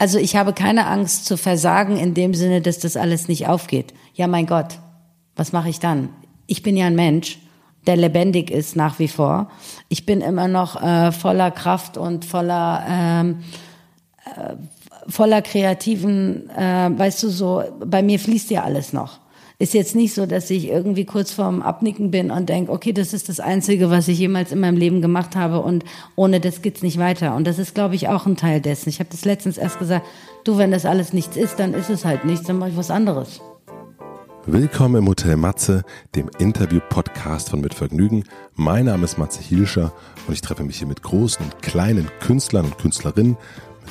Also ich habe keine Angst zu versagen in dem Sinne, dass das alles nicht aufgeht. Ja, mein Gott, was mache ich dann? Ich bin ja ein Mensch, der lebendig ist nach wie vor. Ich bin immer noch äh, voller Kraft und voller ähm, äh, voller kreativen, äh, weißt du so, bei mir fließt ja alles noch. Ist jetzt nicht so, dass ich irgendwie kurz vorm Abnicken bin und denke, okay, das ist das Einzige, was ich jemals in meinem Leben gemacht habe und ohne das geht's nicht weiter. Und das ist, glaube ich, auch ein Teil dessen. Ich habe das letztens erst gesagt, du, wenn das alles nichts ist, dann ist es halt nichts, dann mache ich was anderes. Willkommen im Hotel Matze, dem Interview-Podcast von Mit Vergnügen. Mein Name ist Matze Hielscher und ich treffe mich hier mit großen und kleinen Künstlern und Künstlerinnen,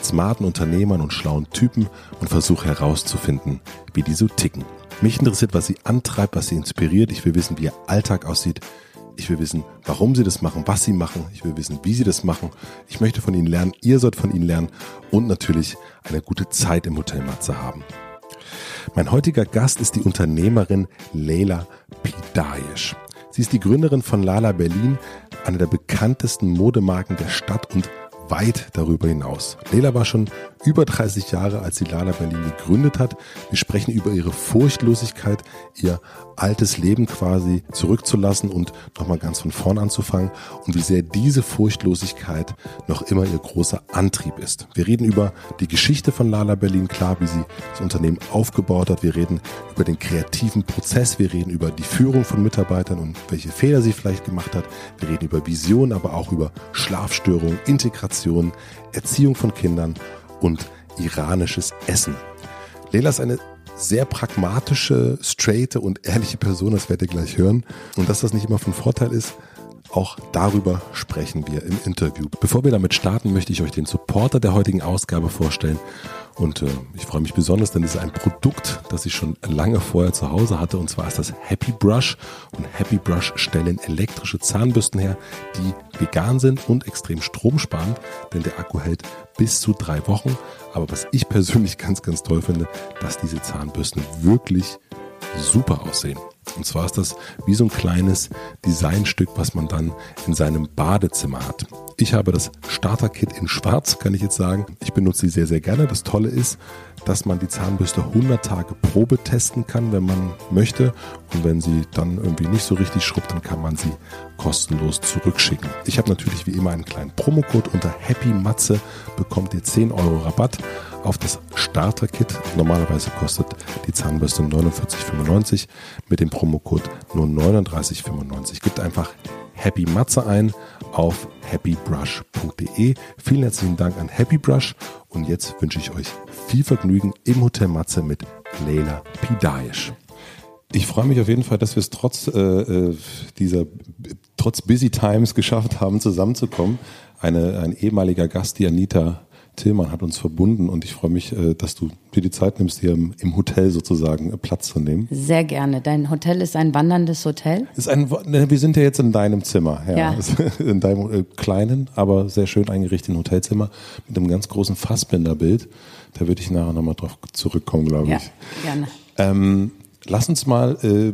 smarten Unternehmern und schlauen Typen und versuche herauszufinden, wie die so ticken. Mich interessiert, was sie antreibt, was sie inspiriert. Ich will wissen, wie ihr Alltag aussieht. Ich will wissen, warum sie das machen, was sie machen. Ich will wissen, wie sie das machen. Ich möchte von ihnen lernen. Ihr sollt von ihnen lernen und natürlich eine gute Zeit im Hotel Matze haben. Mein heutiger Gast ist die Unternehmerin Leila Pidayesh. Sie ist die Gründerin von Lala Berlin, einer der bekanntesten Modemarken der Stadt und weit darüber hinaus. Leila war schon über 30 Jahre, als sie Lala Berlin gegründet hat. Wir sprechen über ihre Furchtlosigkeit, ihr altes Leben quasi zurückzulassen und nochmal ganz von vorn anzufangen und wie sehr diese Furchtlosigkeit noch immer ihr großer Antrieb ist. Wir reden über die Geschichte von Lala Berlin, klar, wie sie das Unternehmen aufgebaut hat. Wir reden über den kreativen Prozess. Wir reden über die Führung von Mitarbeitern und welche Fehler sie vielleicht gemacht hat. Wir reden über Vision, aber auch über Schlafstörungen, Integration, Erziehung von Kindern und iranisches Essen. Leila ist eine sehr pragmatische, straighte und ehrliche Person, das werdet ihr gleich hören. Und dass das nicht immer von Vorteil ist, auch darüber sprechen wir im Interview. Bevor wir damit starten, möchte ich euch den Supporter der heutigen Ausgabe vorstellen. Und äh, ich freue mich besonders, denn es ist ein Produkt, das ich schon lange vorher zu Hause hatte. Und zwar ist das Happy Brush. Und Happy Brush stellen elektrische Zahnbürsten her, die vegan sind und extrem stromsparend, denn der Akku hält bis zu drei Wochen. Aber was ich persönlich ganz, ganz toll finde, dass diese Zahnbürsten wirklich super aussehen. Und zwar ist das wie so ein kleines Designstück, was man dann in seinem Badezimmer hat. Ich habe das Starter-Kit in schwarz, kann ich jetzt sagen. Ich benutze sie sehr, sehr gerne. Das Tolle ist, dass man die Zahnbürste 100 Tage Probe testen kann, wenn man möchte. Und wenn sie dann irgendwie nicht so richtig schrubbt, dann kann man sie kostenlos zurückschicken. Ich habe natürlich wie immer einen kleinen Promocode unter Happy Matze bekommt ihr 10 Euro Rabatt auf das Starter-Kit. Normalerweise kostet die Zahnbürste 49,95 mit dem Promocode nur 39,95. Gibt einfach Happy Matze ein auf happybrush.de. Vielen herzlichen Dank an Happy Brush und jetzt wünsche ich euch viel Vergnügen im Hotel Matze mit Leila Pidayesh. Ich freue mich auf jeden Fall, dass wir es trotz äh, äh, dieser trotz Busy Times geschafft haben, zusammenzukommen. Eine, ein ehemaliger Gast, die Anita Tillmann hat uns verbunden und ich freue mich, äh, dass du dir die Zeit nimmst, hier im Hotel sozusagen äh, Platz zu nehmen. Sehr gerne. Dein Hotel ist ein wanderndes Hotel? Ist ein, ne, wir sind ja jetzt in deinem Zimmer, ja. ja. In deinem äh, kleinen, aber sehr schön eingerichteten Hotelzimmer mit einem ganz großen Fassbinderbild. Da würde ich nachher nochmal drauf zurückkommen, glaube ja, ich. Gerne. Ähm, lass uns mal äh,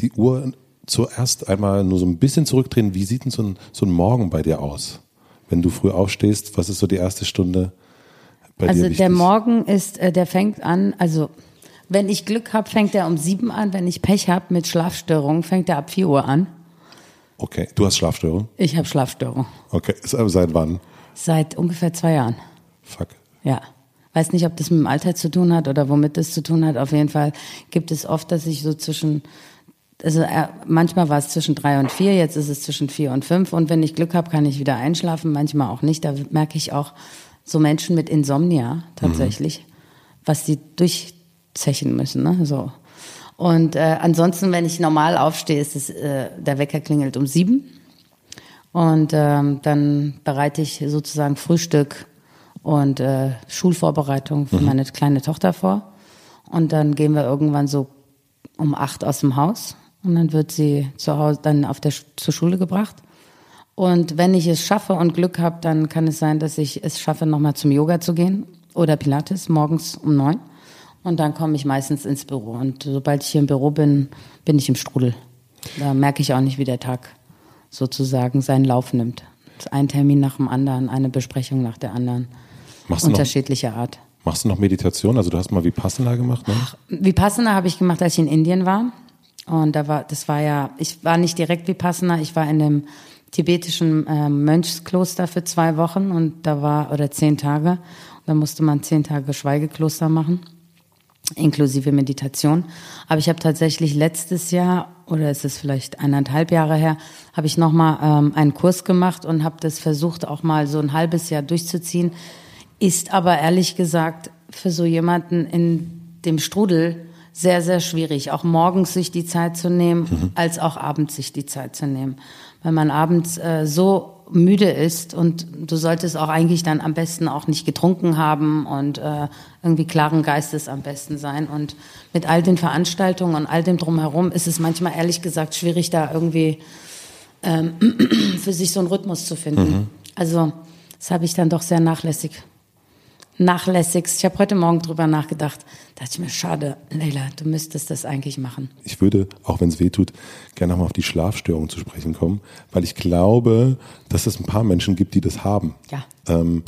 die Uhr zuerst einmal nur so ein bisschen zurückdrehen. Wie sieht denn so ein, so ein Morgen bei dir aus? Wenn du früh aufstehst, was ist so die erste Stunde bei also dir? Also der Morgen ist, äh, der fängt an, also wenn ich Glück habe, fängt er um sieben an. Wenn ich Pech habe mit Schlafstörungen, fängt er ab vier Uhr an. Okay, du hast Schlafstörungen? Ich habe Schlafstörungen. Okay, seit wann? Seit ungefähr zwei Jahren. Fuck. Ja. Weiß nicht, ob das mit dem Alter zu tun hat oder womit das zu tun hat. Auf jeden Fall gibt es oft, dass ich so zwischen also äh, manchmal war es zwischen drei und vier, jetzt ist es zwischen vier und fünf. Und wenn ich Glück habe, kann ich wieder einschlafen, manchmal auch nicht. Da merke ich auch so Menschen mit Insomnia tatsächlich, mhm. was die durchzechen müssen. Ne? So. Und äh, ansonsten, wenn ich normal aufstehe, ist es, äh, der Wecker klingelt um sieben. Und ähm, dann bereite ich sozusagen Frühstück und äh, Schulvorbereitung für mhm. meine kleine Tochter vor. Und dann gehen wir irgendwann so um acht aus dem Haus und dann wird sie zu Hause dann auf der zur Schule gebracht. Und wenn ich es schaffe und Glück habe, dann kann es sein, dass ich es schaffe, nochmal zum Yoga zu gehen oder Pilates morgens um neun. Und dann komme ich meistens ins Büro. Und sobald ich hier im Büro bin, bin ich im Strudel. Da merke ich auch nicht, wie der Tag sozusagen seinen Lauf nimmt. Ein Termin nach dem anderen, eine Besprechung nach der anderen. Machst du noch- unterschiedlicher Art. Machst du noch Meditation? Also du hast mal Vipassana gemacht, ne? Vipassana habe ich gemacht, als ich in Indien war. Und da war, das war ja, ich war nicht direkt Vipassana, ich war in dem tibetischen ähm, Mönchskloster für zwei Wochen und da war, oder zehn Tage. Und da musste man zehn Tage Schweigekloster machen, inklusive Meditation. Aber ich habe tatsächlich letztes Jahr, oder ist es vielleicht eineinhalb Jahre her, habe ich nochmal ähm, einen Kurs gemacht und habe das versucht, auch mal so ein halbes Jahr durchzuziehen. Ist aber ehrlich gesagt für so jemanden in dem Strudel sehr, sehr schwierig, auch morgens sich die Zeit zu nehmen, als auch abends sich die Zeit zu nehmen. Weil man abends äh, so müde ist und du solltest auch eigentlich dann am besten auch nicht getrunken haben und äh, irgendwie klaren Geistes am besten sein. Und mit all den Veranstaltungen und all dem drumherum ist es manchmal ehrlich gesagt schwierig, da irgendwie ähm, für sich so einen Rhythmus zu finden. Also das habe ich dann doch sehr nachlässig nachlässigst. Ich habe heute Morgen drüber nachgedacht. Da dachte ich mir, schade, Leila, du müsstest das eigentlich machen. Ich würde, auch wenn es weh tut, gerne nochmal auf die Schlafstörung zu sprechen kommen, weil ich glaube, dass es ein paar Menschen gibt, die das haben. Ja. Ähm,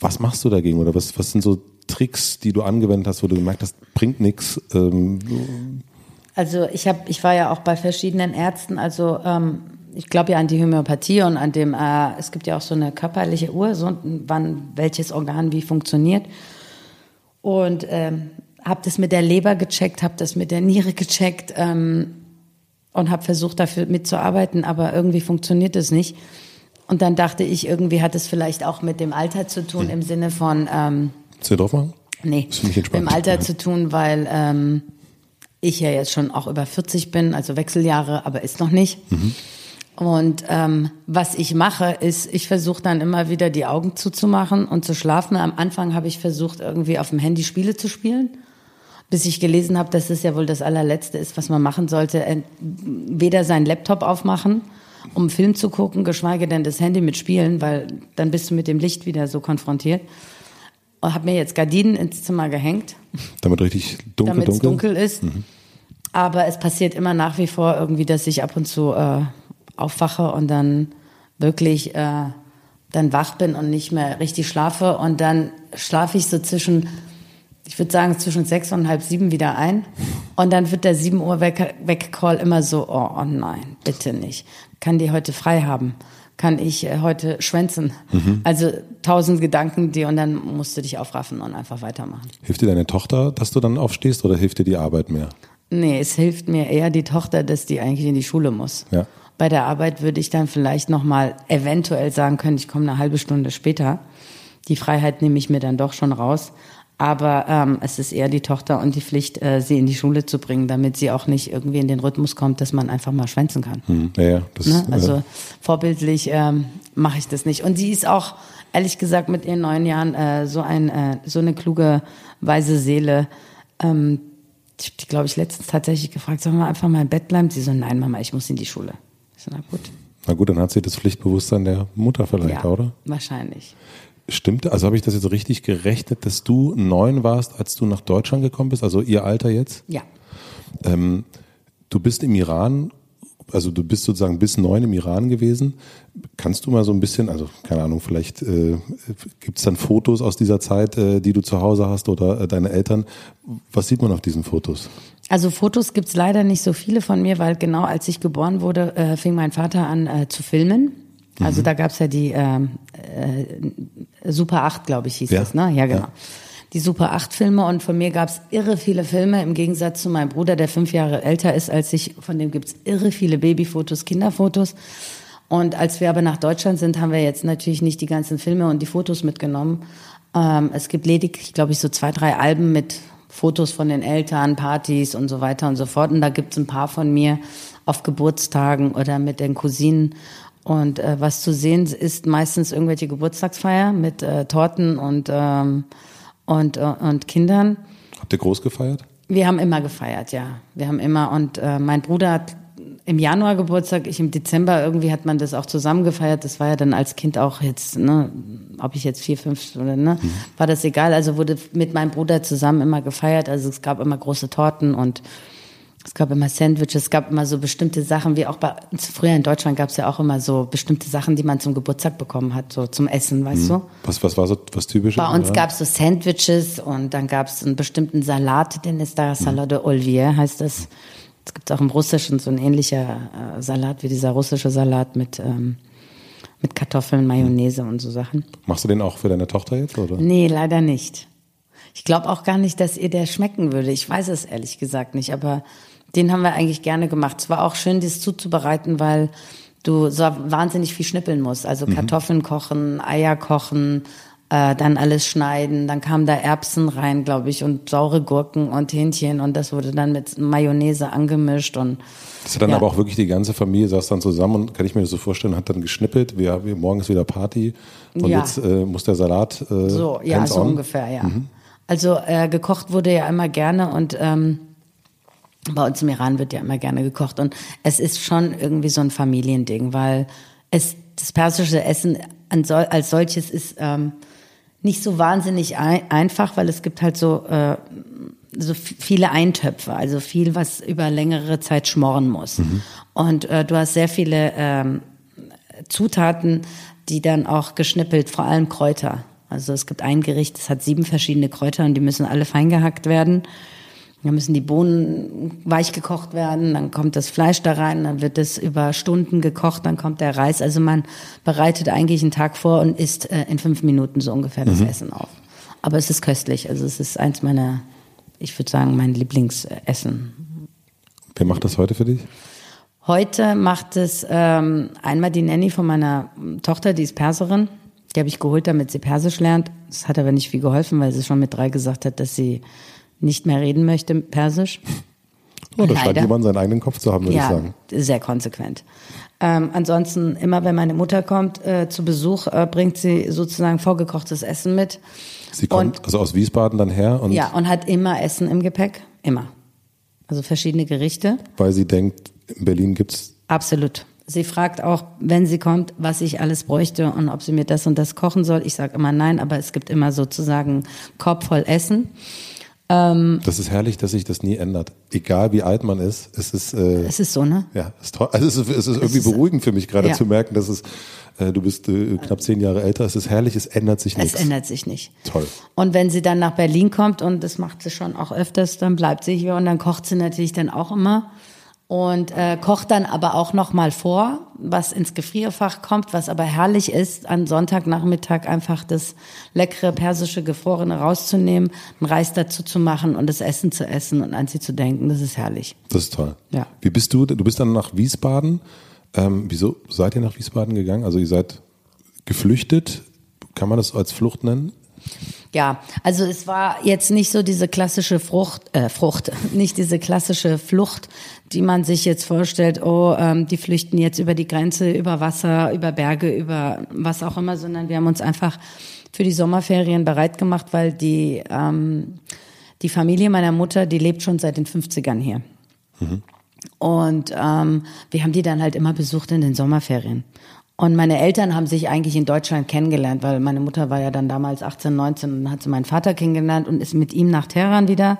was machst du dagegen oder was, was sind so Tricks, die du angewendet hast, wo du gemerkt hast, bringt nichts? Ähm, Also ich habe, ich war ja auch bei verschiedenen Ärzten. Also ähm, ich glaube ja an die Homöopathie und an dem. Äh, es gibt ja auch so eine körperliche Uhr, so wann welches Organ wie funktioniert. Und ähm, habe das mit der Leber gecheckt, habe das mit der Niere gecheckt ähm, und habe versucht dafür mitzuarbeiten, aber irgendwie funktioniert es nicht. Und dann dachte ich, irgendwie hat es vielleicht auch mit dem Alter zu tun im Sinne von ähm, willst du drauf machen? Nee, mit dem Alter Ja. zu tun, weil ähm, ich ja jetzt schon auch über 40 bin, also Wechseljahre, aber ist noch nicht. Mhm. Und ähm, was ich mache, ist, ich versuche dann immer wieder die Augen zuzumachen und zu schlafen. Am Anfang habe ich versucht, irgendwie auf dem Handy Spiele zu spielen, bis ich gelesen habe, dass es ja wohl das allerletzte ist, was man machen sollte. Ent- Weder seinen Laptop aufmachen, um einen Film zu gucken, geschweige denn das Handy mit Spielen, weil dann bist du mit dem Licht wieder so konfrontiert. Und habe mir jetzt Gardinen ins Zimmer gehängt, Damit richtig dunkel, damit es dunkel? dunkel ist. Aber es passiert immer nach wie vor irgendwie, dass ich ab und zu äh, aufwache und dann wirklich äh, dann wach bin und nicht mehr richtig schlafe. Und dann schlafe ich so zwischen, ich würde sagen, zwischen sechs und halb sieben wieder ein. Und dann wird der 7 Uhr Weck-Call immer so, oh, oh nein, bitte nicht. Kann die heute frei haben? Kann ich äh, heute schwänzen? Also tausend Gedanken, die und dann musst du dich aufraffen und einfach weitermachen. Hilft dir deine Tochter, dass du dann aufstehst oder hilft dir die Arbeit mehr? Nee, es hilft mir eher die Tochter, dass die eigentlich in die Schule muss. Ja. Bei der Arbeit würde ich dann vielleicht noch mal eventuell sagen können, ich komme eine halbe Stunde später. Die Freiheit nehme ich mir dann doch schon raus. Aber ähm, es ist eher die Tochter und die Pflicht, äh, sie in die Schule zu bringen, damit sie auch nicht irgendwie in den Rhythmus kommt, dass man einfach mal schwänzen kann. Hm, ja, ja, das Ne? Also äh, vorbildlich ähm, mache ich das nicht. Und sie ist auch, ehrlich gesagt, mit ihren neun Jahren äh, so, ein, äh, so eine kluge, weise Seele. Ähm, ich habe die, glaube ich, letztens tatsächlich gefragt, sollen wir einfach mal im Bett bleiben? Sie so, nein, Mama, ich muss in die Schule. So, na gut. na gut, dann hat sie das Pflichtbewusstsein der Mutter vielleicht, Ja, oder? wahrscheinlich. Stimmt, also habe ich das jetzt richtig gerechnet, dass du neun warst, als du nach Deutschland gekommen bist, also ihr Alter jetzt? Ja. Ähm, du bist im Iran, also du bist sozusagen bis neun im Iran gewesen. Kannst du mal so ein bisschen, also keine Ahnung, vielleicht äh, gibt es dann Fotos aus dieser Zeit, äh, die du zu Hause hast oder äh, deine Eltern. Was sieht man auf diesen Fotos? Also Fotos gibt's leider nicht so viele von mir, weil genau als ich geboren wurde, äh, fing mein Vater an äh, zu filmen. Also da gab's ja die ähm, äh, Super 8, glaube ich, hieß Ja. das, ne? Ja, genau. Ja. Die Super 8 Filme und von mir gab's irre viele Filme, im Gegensatz zu meinem Bruder, der fünf Jahre älter ist als ich. Von dem gibt's irre viele Babyfotos, Kinderfotos. Und als wir aber nach Deutschland sind, haben wir jetzt natürlich nicht die ganzen Filme und die Fotos mitgenommen. Ähm, es gibt lediglich, glaube ich, so zwei, drei Alben mit Fotos von den Eltern, Partys und so weiter und so fort. Und da gibt's ein paar von mir auf Geburtstagen oder mit den Cousinen. Und äh, was zu sehen ist meistens irgendwelche Geburtstagsfeier mit äh, Torten und, ähm, und, äh, und Kindern. Habt ihr groß gefeiert? Wir haben immer gefeiert, ja. Wir haben immer und äh, mein Bruder hat im Januar Geburtstag, ich im Dezember, irgendwie hat man das auch zusammen gefeiert. Das war ja dann als Kind auch jetzt, ne, ob ich jetzt vier, fünf oder ne, war das egal. Also wurde mit meinem Bruder zusammen immer gefeiert. Also es gab immer große Torten und Es gab immer Sandwiches, es gab immer so bestimmte Sachen, wie auch bei uns früher in Deutschland gab es ja auch immer so bestimmte Sachen, die man zum Geburtstag bekommen hat, so zum Essen, weißt mhm. du? Was, was war so was typisches? Bei uns gab es so Sandwiches und dann gab es einen bestimmten Salat, den ist da Salat de Olivier, heißt das. Es gibt auch im Russischen so ein ähnlicher äh, Salat wie dieser russische Salat mit, ähm, mit Kartoffeln, Mayonnaise und so Sachen. Machst du den auch für deine Tochter jetzt, oder? Nee, leider nicht. Ich glaube auch gar nicht, dass ihr der schmecken würde. Ich weiß es ehrlich gesagt nicht, aber den haben wir eigentlich gerne gemacht. Es war auch schön, das zuzubereiten, weil du so wahnsinnig viel schnippeln musst. Also mhm. Kartoffeln kochen, Eier kochen, äh, dann alles schneiden. Dann kamen da Erbsen rein, glaube ich, und saure Gurken und Hähnchen und das wurde dann mit Mayonnaise angemischt und das hat dann ja. aber auch wirklich die ganze Familie saß dann zusammen und kann ich mir das so vorstellen, hat dann geschnippelt. Wir, wir morgen ist wieder Party und ja. jetzt äh, muss der Salat äh, so ja so on. ungefähr ja. Mhm. Also äh, gekocht wurde ja immer gerne und ähm, bei uns im Iran wird ja immer gerne gekocht und es ist schon irgendwie so ein Familiending, weil es das persische Essen als solches ist ähm, nicht so wahnsinnig ein, einfach, weil es gibt halt so äh, so viele Eintöpfe, also viel, was über längere Zeit schmoren muss. Mhm. Und äh, du hast sehr viele ähm, Zutaten, die dann auch geschnippelt, vor allem Kräuter. Also es gibt ein Gericht, das hat sieben verschiedene Kräuter und die müssen alle fein gehackt werden. Dann müssen die Bohnen weich gekocht werden, dann kommt das Fleisch da rein, dann wird es über Stunden gekocht, dann kommt der Reis. Also man bereitet eigentlich einen Tag vor und isst äh, in fünf Minuten so ungefähr das mhm. Essen auf. Aber es ist köstlich. Also es ist eins meiner, ich würde sagen, mein Lieblingsessen. Wer macht das heute für dich? Heute macht es ähm, einmal die Nanny von meiner Tochter, die ist Perserin. Die habe ich geholt, damit sie Persisch lernt. Das hat aber nicht viel geholfen, weil sie schon mit drei gesagt hat, dass sie nicht mehr reden möchte, Persisch. Oh, da scheint jemand seinen eigenen Kopf zu haben, würde ja, ich sagen. Sehr konsequent. Ähm, ansonsten, immer wenn meine Mutter kommt äh, zu Besuch, äh, bringt sie sozusagen vorgekochtes Essen mit. Sie kommt und, also aus Wiesbaden dann her und. Ja, und hat immer Essen im Gepäck. Immer. Also verschiedene Gerichte. Weil sie denkt, in Berlin gibt's. Absolut. Sie fragt auch, wenn sie kommt, was ich alles bräuchte und ob sie mir das und das kochen soll. Ich sage immer nein, aber es gibt immer sozusagen Korb voll Essen. Ähm, das ist herrlich, dass sich das nie ändert. Egal wie alt man ist, es ist. Äh, es ist so, ne? Ja, es ist toll. Also es ist, es ist irgendwie es ist, beruhigend für mich gerade ja. zu merken, dass es. Äh, du bist äh, knapp zehn Jahre älter. Es ist herrlich, es ändert sich nichts. Es ändert sich nicht. Toll. Und wenn sie dann nach Berlin kommt und das macht sie schon auch öfters, dann bleibt sie hier und dann kocht sie natürlich dann auch immer und äh, kocht dann aber auch noch mal vor, was ins Gefrierfach kommt, was aber herrlich ist, an Sonntagnachmittag einfach das leckere persische Gefrorene rauszunehmen, einen Reis dazu zu machen und das Essen zu essen und an sie zu denken. Das ist herrlich. Das ist toll. Ja. Wie bist du? Du bist dann nach Wiesbaden. Ähm, wieso seid ihr nach Wiesbaden gegangen? Also ihr seid geflüchtet. Kann man das als Flucht nennen? Ja, also es war jetzt nicht so diese klassische Frucht, äh, Frucht, nicht diese klassische Flucht, die man sich jetzt vorstellt, oh, ähm, die flüchten jetzt über die Grenze, über Wasser, über Berge, über was auch immer, sondern wir haben uns einfach für die Sommerferien bereit gemacht, weil die, ähm, die Familie meiner Mutter, die lebt schon seit den 50ern hier. Mhm. Und ähm, wir haben die dann halt immer besucht in den Sommerferien. Und meine Eltern haben sich eigentlich in Deutschland kennengelernt, weil meine Mutter war ja dann damals 18, 19 und hat sie meinen Vater kennengelernt und ist mit ihm nach Teheran wieder.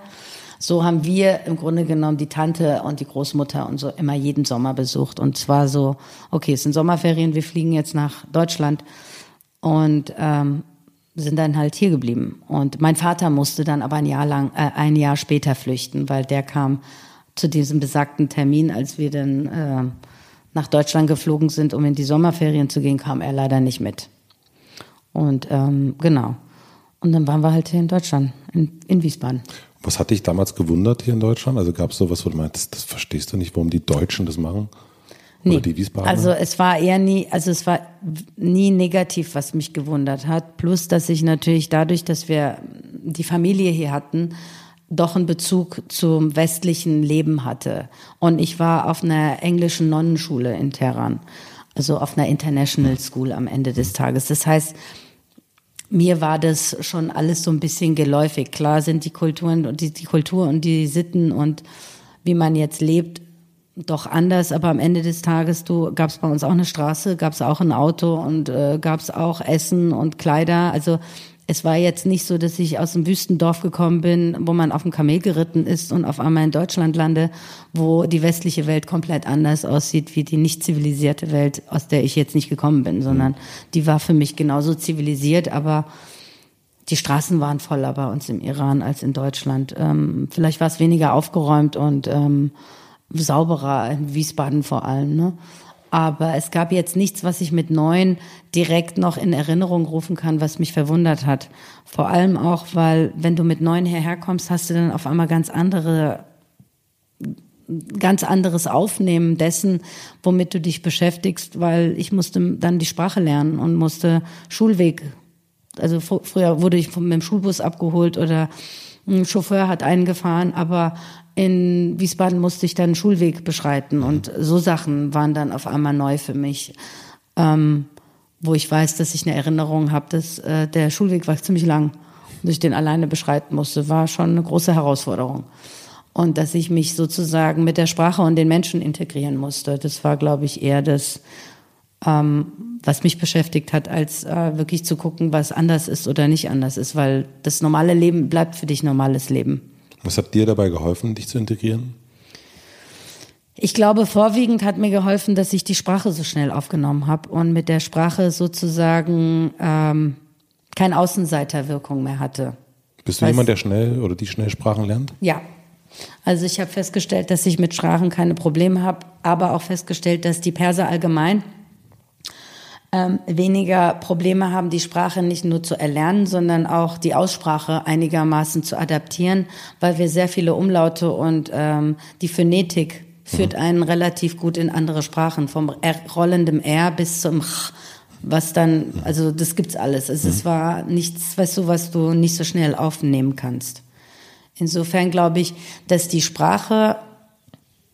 So haben wir im Grunde genommen die Tante und die Großmutter und so immer jeden Sommer besucht. Und zwar so, okay, es sind Sommerferien, wir fliegen jetzt nach Deutschland und ähm, sind dann halt hier geblieben. Und mein Vater musste dann aber ein Jahr lang, äh, ein Jahr später flüchten, weil der kam zu diesem besagten Termin, als wir dann äh, nach Deutschland geflogen sind, um in die Sommerferien zu gehen, kam er leider nicht mit. Und ähm, genau. Und dann waren wir halt hier in Deutschland, in, in Wiesbaden. Was hat dich damals gewundert hier in Deutschland? Also gab es sowas, wo du meinst, das, verstehst du nicht, warum die Deutschen das machen? Oder nee. die Wiesbadener? Also es war eher nie, also es war nie negativ, was mich gewundert hat. Plus, dass ich natürlich dadurch, dass wir die Familie hier hatten, doch einen Bezug zum westlichen Leben hatte. Und ich war auf einer englischen Nonnenschule in Teheran, also auf einer International School am Ende des Tages. Das heißt, mir war das schon alles so ein bisschen geläufig. Klar sind die Kulturen und die, die Kultur und die Sitten und wie man jetzt lebt doch anders, aber am Ende des Tages, du gab es bei uns auch eine Straße, gab es auch ein Auto und äh, gab es auch Essen und Kleider. Also es war jetzt nicht so, dass ich aus einem Wüstendorf gekommen bin, wo man auf dem Kamel geritten ist und auf einmal in Deutschland lande, wo die westliche Welt komplett anders aussieht wie die nicht zivilisierte Welt, aus der ich jetzt nicht gekommen bin, sondern die war für mich genauso zivilisiert, aber die Straßen waren voller bei uns im Iran als in Deutschland. Ähm, vielleicht war es weniger aufgeräumt und ähm, sauberer in Wiesbaden vor allem. Ne? Aber es gab jetzt nichts, was ich mit neun direkt noch in Erinnerung rufen kann, was mich verwundert hat. Vor allem auch, weil wenn du mit neun hierher kommst, hast du dann auf einmal ganz andere ganz anderes Aufnehmen dessen, womit du dich beschäftigst, weil ich musste dann die Sprache lernen und musste Schulweg. Also früher wurde ich mit dem Schulbus abgeholt oder ein Chauffeur hat einen gefahren, aber in Wiesbaden musste ich dann einen Schulweg beschreiten und so Sachen waren dann auf einmal neu für mich, ähm, wo ich weiß, dass ich eine Erinnerung habe, dass äh, der Schulweg war ziemlich lang und ich den alleine beschreiten musste, war schon eine große Herausforderung. Und dass ich mich sozusagen mit der Sprache und den Menschen integrieren musste, das war, glaube ich, eher das, ähm, was mich beschäftigt hat, als äh, wirklich zu gucken, was anders ist oder nicht anders ist, weil das normale Leben bleibt für dich normales Leben. Was hat dir dabei geholfen, dich zu integrieren? Ich glaube, vorwiegend hat mir geholfen, dass ich die Sprache so schnell aufgenommen habe und mit der Sprache sozusagen ähm, keine Außenseiterwirkung mehr hatte. Bist du weißt, jemand, der schnell oder die schnell Sprachen lernt? Ja. Also ich habe festgestellt, dass ich mit Sprachen keine Probleme habe, aber auch festgestellt, dass die Perser allgemein ähm, weniger Probleme haben, die Sprache nicht nur zu erlernen, sondern auch die Aussprache einigermaßen zu adaptieren, weil wir sehr viele Umlaute und ähm, die Phonetik führt mhm. einen relativ gut in andere Sprachen, vom R rollendem R bis zum Ch, was dann, also das gibt's alles. Es, mhm. es war nichts, weißt du, was du nicht so schnell aufnehmen kannst. Insofern glaube ich, dass die Sprache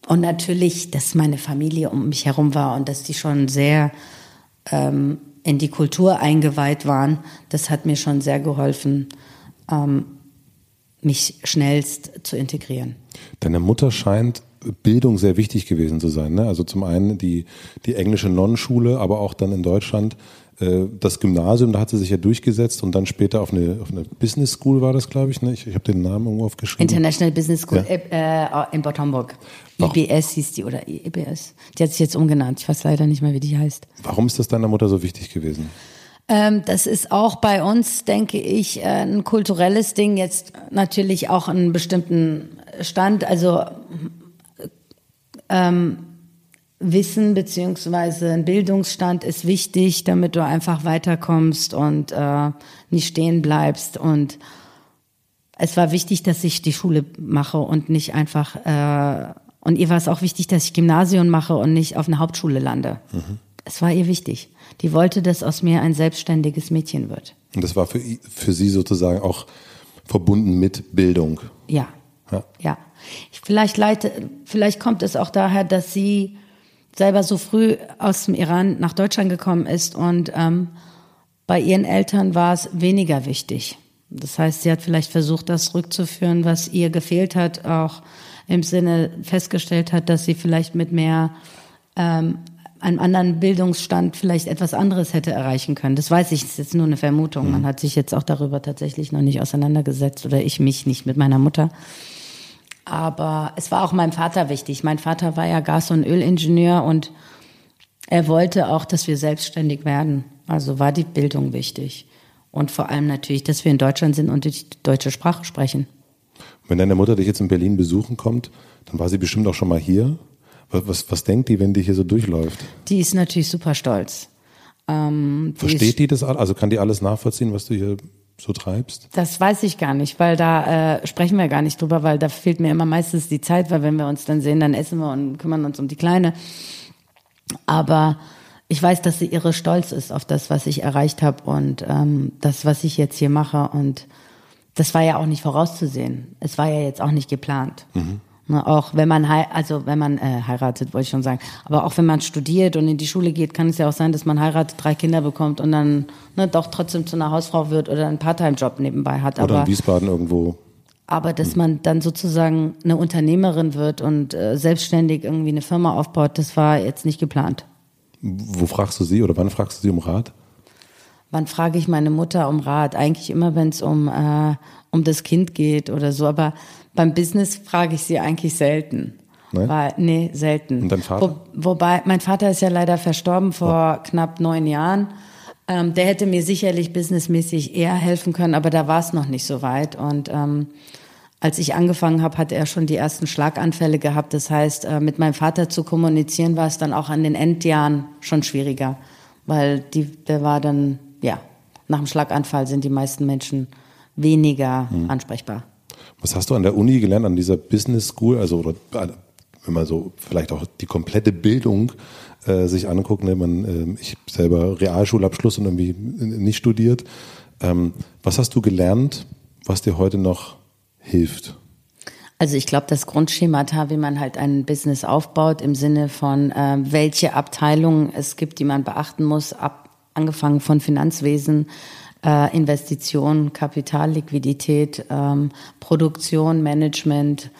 und natürlich, dass meine Familie um mich herum war und dass die schon sehr ähm, in die Kultur eingeweiht waren, das hat mir schon sehr geholfen, ähm, mich schnellst zu integrieren. Deine Mutter scheint Bildung sehr wichtig gewesen zu sein. Ne? Also zum einen die, die englische Nonnenschule, aber auch dann in Deutschland das Gymnasium, da hat sie sich ja durchgesetzt und dann später auf eine, auf eine Business School war das, glaube ich. Ne? Ich, ich habe den Namen irgendwo aufgeschrieben. International Business School ja. äh, in Bad Homburg. IBS hieß die oder IBS. Die hat sich jetzt umgenannt. Ich weiß leider nicht mehr, wie die heißt. Warum ist das deiner Mutter so wichtig gewesen? Ähm, das ist auch bei uns, denke ich, äh, ein kulturelles Ding. Jetzt natürlich auch einen bestimmten Stand. Also ähm, Wissen beziehungsweise ein Bildungsstand ist wichtig, damit du einfach weiterkommst und äh, nicht stehen bleibst. Und es war wichtig, dass ich die Schule mache und nicht einfach. Äh, und ihr war es auch wichtig, dass ich Gymnasium mache und nicht auf eine Hauptschule lande. Mhm. Es war ihr wichtig. Die wollte, dass aus mir ein selbstständiges Mädchen wird. Und das war für, für sie sozusagen auch verbunden mit Bildung. Ja. Ja. ja. Vielleicht leite, vielleicht kommt es auch daher, dass sie selber so früh aus dem Iran nach Deutschland gekommen ist und ähm, bei ihren Eltern war es weniger wichtig. Das heißt, sie hat vielleicht versucht, das rückzuführen, was ihr gefehlt hat, auch im Sinne festgestellt hat, dass sie vielleicht mit mehr ähm, einem anderen Bildungsstand vielleicht etwas anderes hätte erreichen können. Das weiß ich, das ist jetzt nur eine Vermutung. Man mhm. hat sich jetzt auch darüber tatsächlich noch nicht auseinandergesetzt oder ich mich nicht mit meiner Mutter. Aber es war auch meinem Vater wichtig. Mein Vater war ja Gas- und Ölingenieur und er wollte auch, dass wir selbstständig werden. Also war die Bildung wichtig. Und vor allem natürlich, dass wir in Deutschland sind und die deutsche Sprache sprechen. Wenn deine Mutter dich jetzt in Berlin besuchen kommt, dann war sie bestimmt auch schon mal hier. Was, was, denkt die, wenn die hier so durchläuft? Die ist natürlich super stolz. Ähm, Versteht die das? Also kann die alles nachvollziehen, was du hier so treibst? Das weiß ich gar nicht, weil da äh, sprechen wir gar nicht drüber, weil da fehlt mir immer meistens die Zeit, weil wenn wir uns dann sehen, dann essen wir und kümmern uns um die Kleine. Aber ich weiß, dass sie irre stolz ist auf das, was ich erreicht habe und ähm, das, was ich jetzt hier mache. Und das war ja auch nicht vorauszusehen. Es war ja jetzt auch nicht geplant. Mhm. Ne, auch wenn man also wenn man äh, heiratet, wollte ich schon sagen, aber auch wenn man studiert und in die Schule geht, kann es ja auch sein, dass man heiratet, drei Kinder bekommt und dann ne, doch trotzdem zu einer Hausfrau wird oder einen Part-Time-Job nebenbei hat. Oder aber, in Wiesbaden irgendwo. Aber dass man dann sozusagen eine Unternehmerin wird und äh, selbstständig irgendwie eine Firma aufbaut, das war jetzt nicht geplant. Wo fragst du sie oder wann fragst du sie um Rat? wann frage ich meine Mutter um Rat? Eigentlich immer, wenn es um, äh, um das Kind geht oder so. Aber beim Business frage ich sie eigentlich selten. Nein? Weil, nee, selten. Und dein Vater? Wo, wobei, mein Vater ist ja leider verstorben vor oh. knapp neun Jahren. Ähm, der hätte mir sicherlich businessmäßig eher helfen können, aber da war es noch nicht so weit. Und ähm, als ich angefangen habe, hat er schon die ersten Schlaganfälle gehabt. Das heißt, äh, mit meinem Vater zu kommunizieren, war es dann auch an den Endjahren schon schwieriger, weil die, der war dann, ja, nach dem Schlaganfall sind die meisten Menschen weniger hm. ansprechbar. Was hast du an der Uni gelernt, an dieser Business School? Also, oder, wenn man so vielleicht auch die komplette Bildung äh, sich anguckt, ne? man, äh, ich selber Realschulabschluss und irgendwie nicht studiert. Ähm, was hast du gelernt, was dir heute noch hilft? Also ich glaube, das Grundschemata, wie man halt ein Business aufbaut, im Sinne von, äh, welche Abteilungen es gibt, die man beachten muss, ab, angefangen von Finanzwesen, äh, Investitionen, Kapital, Liquidität, ähm, Produktion, Management.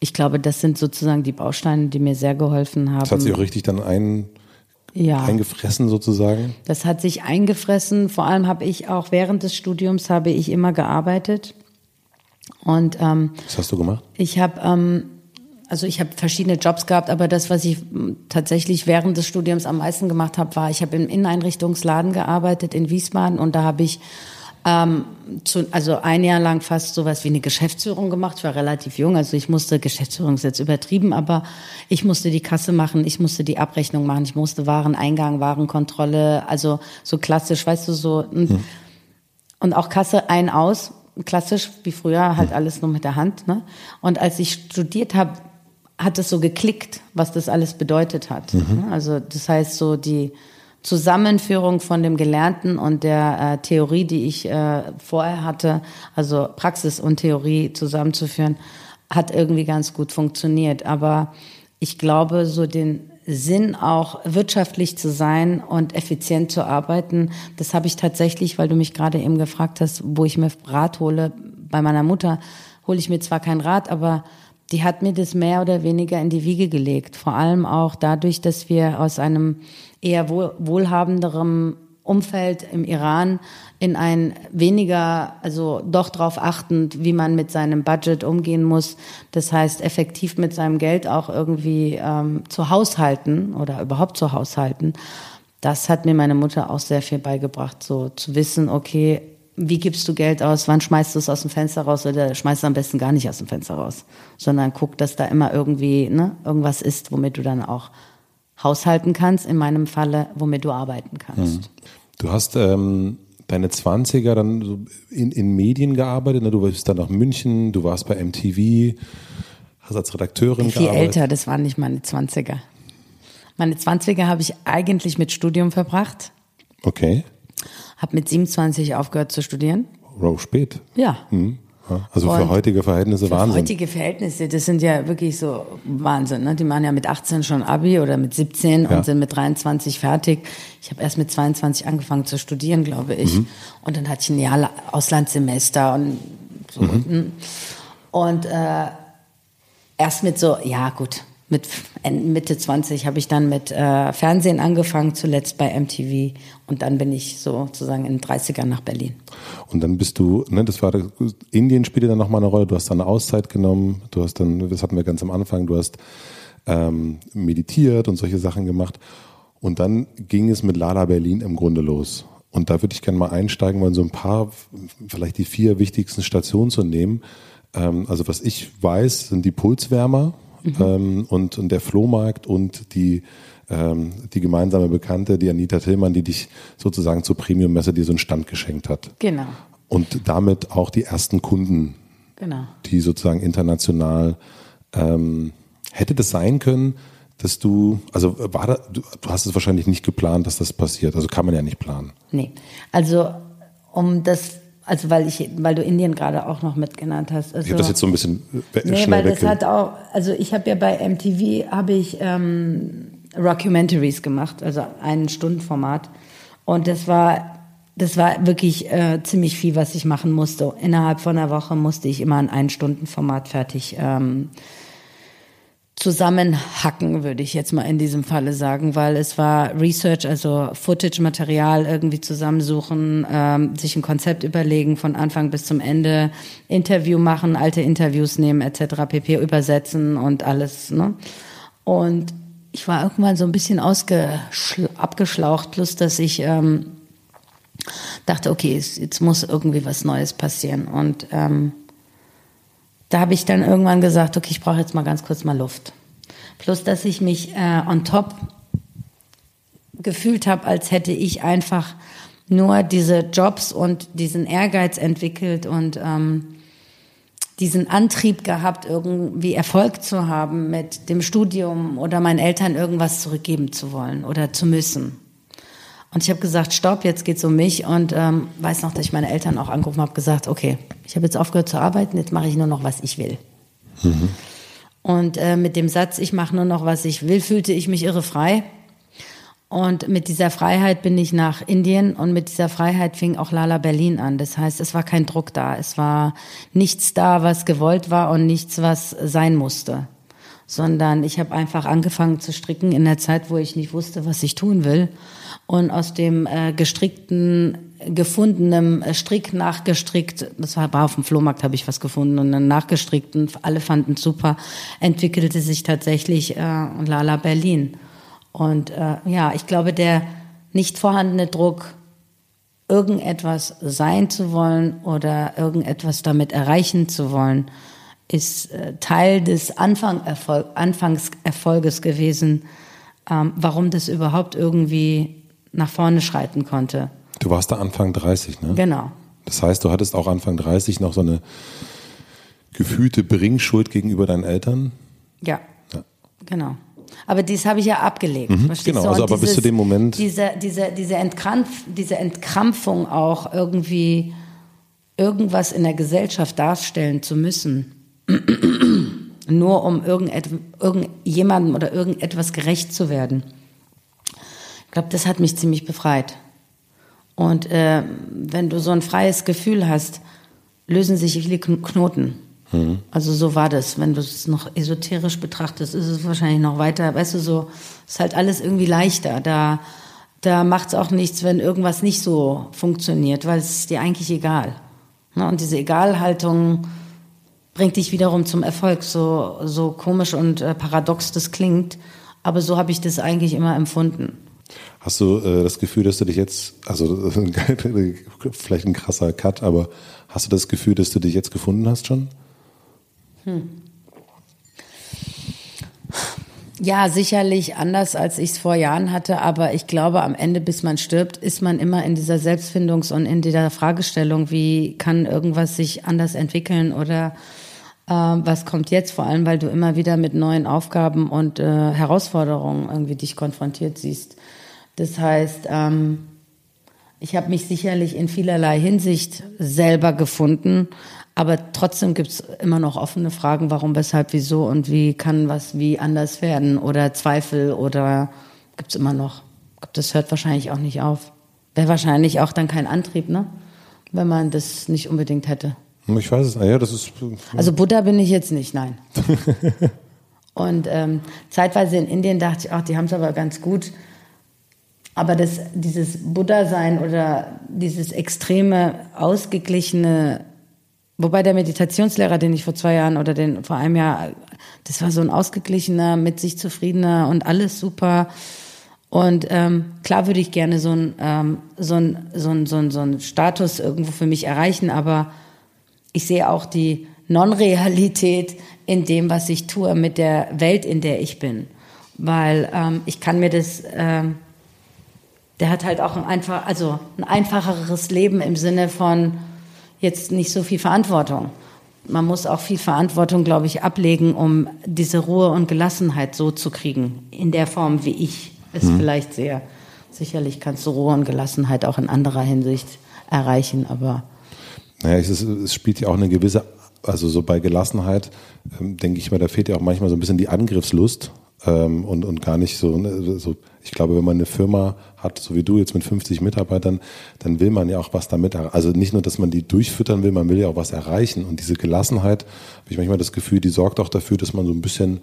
Ich glaube, das sind sozusagen die Bausteine, die mir sehr geholfen haben. Das hat sich auch richtig dann ein, ja. eingefressen sozusagen? Das hat sich eingefressen. Vor allem habe ich auch während des Studiums habe ich immer gearbeitet. Und ähm, was hast du gemacht? Ich habe ähm, also ich habe verschiedene Jobs gehabt, aber das, was ich tatsächlich während des Studiums am meisten gemacht habe, war, ich habe im Inneneinrichtungsladen gearbeitet in Wiesbaden und da habe ich ähm, zu, also ein Jahr lang fast sowas wie eine Geschäftsführung gemacht. Ich war relativ jung, also ich musste, Geschäftsführung ist jetzt übertrieben, aber ich musste die Kasse machen, ich musste die Abrechnung machen, ich musste Wareneingang, Warenkontrolle, also so klassisch, weißt du, so. Und, hm. und auch Kasse ein, aus, klassisch wie früher, halt hm. alles nur mit der Hand. Ne? Und als ich studiert habe, hat es so geklickt, was das alles bedeutet hat. Mhm. Also das heißt so die Zusammenführung von dem Gelernten und der äh, Theorie, die ich äh, vorher hatte, also Praxis und Theorie zusammenzuführen, hat irgendwie ganz gut funktioniert. Aber ich glaube, so den Sinn auch wirtschaftlich zu sein und effizient zu arbeiten, das habe ich tatsächlich, weil du mich gerade eben gefragt hast, wo ich mir Rat hole. Bei meiner Mutter hole ich mir zwar kein Rat, aber die hat mir das mehr oder weniger in die Wiege gelegt. Vor allem auch dadurch, dass wir aus einem eher wohl, wohlhabenderen Umfeld im Iran in ein weniger, also doch darauf achtend, wie man mit seinem Budget umgehen muss. Das heißt, effektiv mit seinem Geld auch irgendwie ähm, zu haushalten oder überhaupt zu haushalten. Das hat mir meine Mutter auch sehr viel beigebracht, so zu wissen, okay, wie gibst du Geld aus, wann schmeißt du es aus dem Fenster raus oder schmeißt du am besten gar nicht aus dem Fenster raus, sondern guck, dass da immer irgendwie ne, irgendwas ist, womit du dann auch haushalten kannst, in meinem Falle, womit du arbeiten kannst. Mhm. Du hast ähm, deine 20er dann so in, in Medien gearbeitet, ne? du bist dann nach München, du warst bei MTV, hast als Redakteurin Viel gearbeitet. Viel älter, das waren nicht meine 20er. Meine 20er habe ich eigentlich mit Studium verbracht. Okay. Habe mit 27 aufgehört zu studieren. Wow, spät. Ja. Mhm. Also für heutige Verhältnisse für Wahnsinn. heutige Verhältnisse, das sind ja wirklich so Wahnsinn. Ne? Die machen ja mit 18 schon Abi oder mit 17 ja. und sind mit 23 fertig. Ich habe erst mit 22 angefangen zu studieren, glaube ich. Mhm. Und dann hatte ich ein Jahr Auslandssemester und so. Mhm. Und äh, erst mit so, ja gut, mit Mitte 20 habe ich dann mit äh, Fernsehen angefangen, zuletzt bei MTV und dann bin ich sozusagen in den 30ern nach Berlin. Und dann bist du, ne, das war Indien spielte dann nochmal eine Rolle, du hast dann eine Auszeit genommen, du hast dann, das hatten wir ganz am Anfang, du hast ähm, meditiert und solche Sachen gemacht und dann ging es mit Lala Berlin im Grunde los. Und da würde ich gerne mal einsteigen wollen, so ein paar, vielleicht die vier wichtigsten Stationen zu nehmen. Ähm, also was ich weiß, sind die Pulswärmer, mhm. ähm, und, und der Flohmarkt und die, ähm, die gemeinsame Bekannte, die Anita Tillmann, die dich sozusagen zur Premium-Messe dir so einen Stand geschenkt hat. Genau. Und damit auch die ersten Kunden, genau. die sozusagen international ähm, hätte das sein können, dass du, also war da, du, du hast es wahrscheinlich nicht geplant, dass das passiert. Also kann man ja nicht planen. Nee. Also um das also weil ich, weil du Indien gerade auch noch mitgenannt hast. Also, ich habe das jetzt so ein bisschen nee, schnell weil das hat auch, also ich habe ja bei MTV habe ich ähm, Rockumentaries gemacht, also ein Stundenformat und das war das war wirklich äh, ziemlich viel, was ich machen musste. Innerhalb von einer Woche musste ich immer ein Ein-Stunden-Format fertig ähm, zusammenhacken, würde ich jetzt mal in diesem Falle sagen, weil es war Research, also Footage-Material irgendwie zusammensuchen, ähm, sich ein Konzept überlegen, von Anfang bis zum Ende, Interview machen, alte Interviews nehmen, etc., pp, übersetzen und alles. Ne? Und ich war irgendwann so ein bisschen abgeschlaucht, plus dass ich ähm, dachte, okay, jetzt muss irgendwie was Neues passieren. Und ähm, da habe ich dann irgendwann gesagt, okay, ich brauche jetzt mal ganz kurz mal Luft. Plus, dass ich mich äh, on top gefühlt habe, als hätte ich einfach nur diese Jobs und diesen Ehrgeiz entwickelt und ähm, diesen Antrieb gehabt, irgendwie Erfolg zu haben mit dem Studium oder meinen Eltern irgendwas zurückgeben zu wollen oder zu müssen. Und ich habe gesagt, stopp, jetzt geht's um mich und ähm, weiß noch, dass ich meine Eltern auch angerufen habe, gesagt, okay, ich habe jetzt aufgehört zu arbeiten, jetzt mache ich nur noch, was ich will. Mhm. Und äh, mit dem Satz, ich mache nur noch, was ich will, fühlte ich mich irre frei. Und mit dieser Freiheit bin ich nach Indien und mit dieser Freiheit fing auch Lala Berlin an. Das heißt, es war kein Druck da. Es war nichts da, was gewollt war und nichts, was sein musste. Sondern ich habe einfach angefangen zu stricken in der Zeit, wo ich nicht wusste, was ich tun will und aus dem äh, gestrickten, gefundenem äh, Strick nachgestrickt, das war, auf dem Flohmarkt, habe ich was gefunden und dann nachgestrickten, alle fanden super, entwickelte sich tatsächlich äh, Lala Berlin. Und äh, ja, ich glaube, der nicht vorhandene Druck, irgendetwas sein zu wollen oder irgendetwas damit erreichen zu wollen, ist äh, Teil des Anfang Erfolg, Anfangserfolges gewesen, ähm, warum das überhaupt irgendwie nach vorne schreiten konnte. Du warst da Anfang 30, ne? Genau. Das heißt, du hattest auch Anfang 30 noch so eine gefühlte Bringschuld gegenüber deinen Eltern? Ja, ja. genau. Aber dies habe ich ja abgelegt. Mhm, genau, also aber dieses, bis zu dem Moment. Diese, diese, diese, Entkrampf, diese Entkrampfung auch irgendwie irgendwas in der Gesellschaft darstellen zu müssen, nur um irgendjemandem oder irgendetwas gerecht zu werden glaube, das hat mich ziemlich befreit. Und äh, wenn du so ein freies Gefühl hast, lösen sich viele Knoten. Mhm. Also so war das. Wenn du es noch esoterisch betrachtest, ist es wahrscheinlich noch weiter. Weißt du, so ist halt alles irgendwie leichter. Da, da macht es auch nichts, wenn irgendwas nicht so funktioniert, weil es ist dir eigentlich egal. Ne? Und diese Egalhaltung bringt dich wiederum zum Erfolg. So, so komisch und äh, paradox das klingt, aber so habe ich das eigentlich immer empfunden. Hast du äh, das Gefühl, dass du dich jetzt, also vielleicht ein krasser Cut, aber hast du das Gefühl, dass du dich jetzt gefunden hast schon? Hm. Ja, sicherlich anders, als ich es vor Jahren hatte, aber ich glaube, am Ende, bis man stirbt, ist man immer in dieser Selbstfindungs- und in dieser Fragestellung, wie kann irgendwas sich anders entwickeln oder äh, was kommt jetzt, vor allem, weil du immer wieder mit neuen Aufgaben und äh, Herausforderungen irgendwie dich konfrontiert siehst. Das heißt, ähm, ich habe mich sicherlich in vielerlei Hinsicht selber gefunden, aber trotzdem gibt es immer noch offene Fragen, warum, weshalb, wieso und wie kann was wie anders werden oder Zweifel oder gibt es immer noch. Das hört wahrscheinlich auch nicht auf. Wäre wahrscheinlich auch dann kein Antrieb, ne? Wenn man das nicht unbedingt hätte. Ich weiß es, ja, das ist. Also Buddha bin ich jetzt nicht, nein. und ähm, zeitweise in Indien dachte ich, ach, die haben es aber ganz gut aber das, dieses Buddha-Sein oder dieses extreme, ausgeglichene, wobei der Meditationslehrer, den ich vor zwei Jahren oder den vor einem Jahr, das war so ein ausgeglichener, mit sich zufriedener und alles super. Und ähm, klar würde ich gerne so ein, ähm, so, so, ein, so, ein, so ein Status irgendwo für mich erreichen, aber ich sehe auch die Non-Realität in dem, was ich tue, mit der Welt, in der ich bin. Weil ähm, ich kann mir das... Ähm, der hat halt auch ein einfach, also ein einfacheres Leben im Sinne von jetzt nicht so viel Verantwortung. Man muss auch viel Verantwortung, glaube ich, ablegen, um diese Ruhe und Gelassenheit so zu kriegen, in der Form, wie ich es mhm. vielleicht sehe. Sicherlich kannst du Ruhe und Gelassenheit auch in anderer Hinsicht erreichen, aber. Naja, es, ist, es spielt ja auch eine gewisse, also so bei Gelassenheit, ähm, denke ich mal, da fehlt ja auch manchmal so ein bisschen die Angriffslust ähm, und, und gar nicht so, ne, so, ich glaube, wenn man eine Firma hat, so wie du jetzt mit 50 Mitarbeitern, dann will man ja auch was damit, also nicht nur, dass man die durchfüttern will, man will ja auch was erreichen und diese Gelassenheit, habe ich manchmal das Gefühl, die sorgt auch dafür, dass man so ein bisschen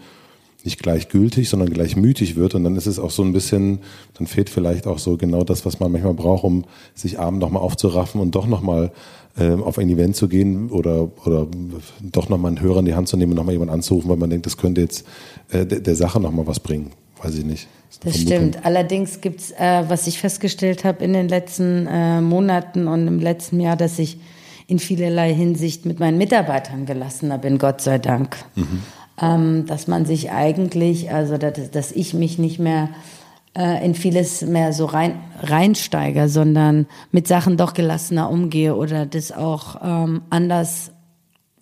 nicht gleichgültig, sondern gleichmütig wird. Und dann ist es auch so ein bisschen, dann fehlt vielleicht auch so genau das, was man manchmal braucht, um sich abend nochmal aufzuraffen und doch nochmal äh, auf ein Event zu gehen oder, oder doch nochmal einen Hörer in die Hand zu nehmen und nochmal jemanden anzurufen, weil man denkt, das könnte jetzt äh, der, der Sache nochmal was bringen. Weiß ich nicht. Das, das stimmt. Allerdings gibt's, äh, was ich festgestellt habe in den letzten äh, Monaten und im letzten Jahr, dass ich in vielerlei Hinsicht mit meinen Mitarbeitern gelassener bin, Gott sei Dank. Mhm. Ähm, dass man sich eigentlich, also dass, dass ich mich nicht mehr äh, in vieles mehr so rein, reinsteige, sondern mit Sachen doch gelassener umgehe oder das auch ähm, anders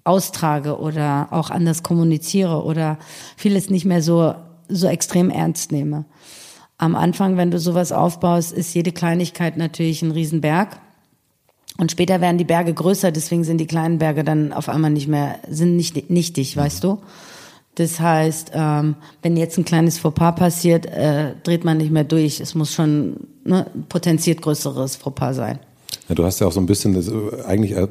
austrage oder auch anders kommuniziere oder vieles nicht mehr so so extrem ernst nehme. Am Anfang, wenn du sowas aufbaust, ist jede Kleinigkeit natürlich ein Riesenberg. Und später werden die Berge größer, deswegen sind die kleinen Berge dann auf einmal nicht mehr, sind nicht nichtig, mhm. weißt du? Das heißt, ähm, wenn jetzt ein kleines Fauxpas passiert, äh, dreht man nicht mehr durch. Es muss schon ne, potenziert größeres Fauxpas sein. Ja, du hast ja auch so ein bisschen, das, eigentlich äh,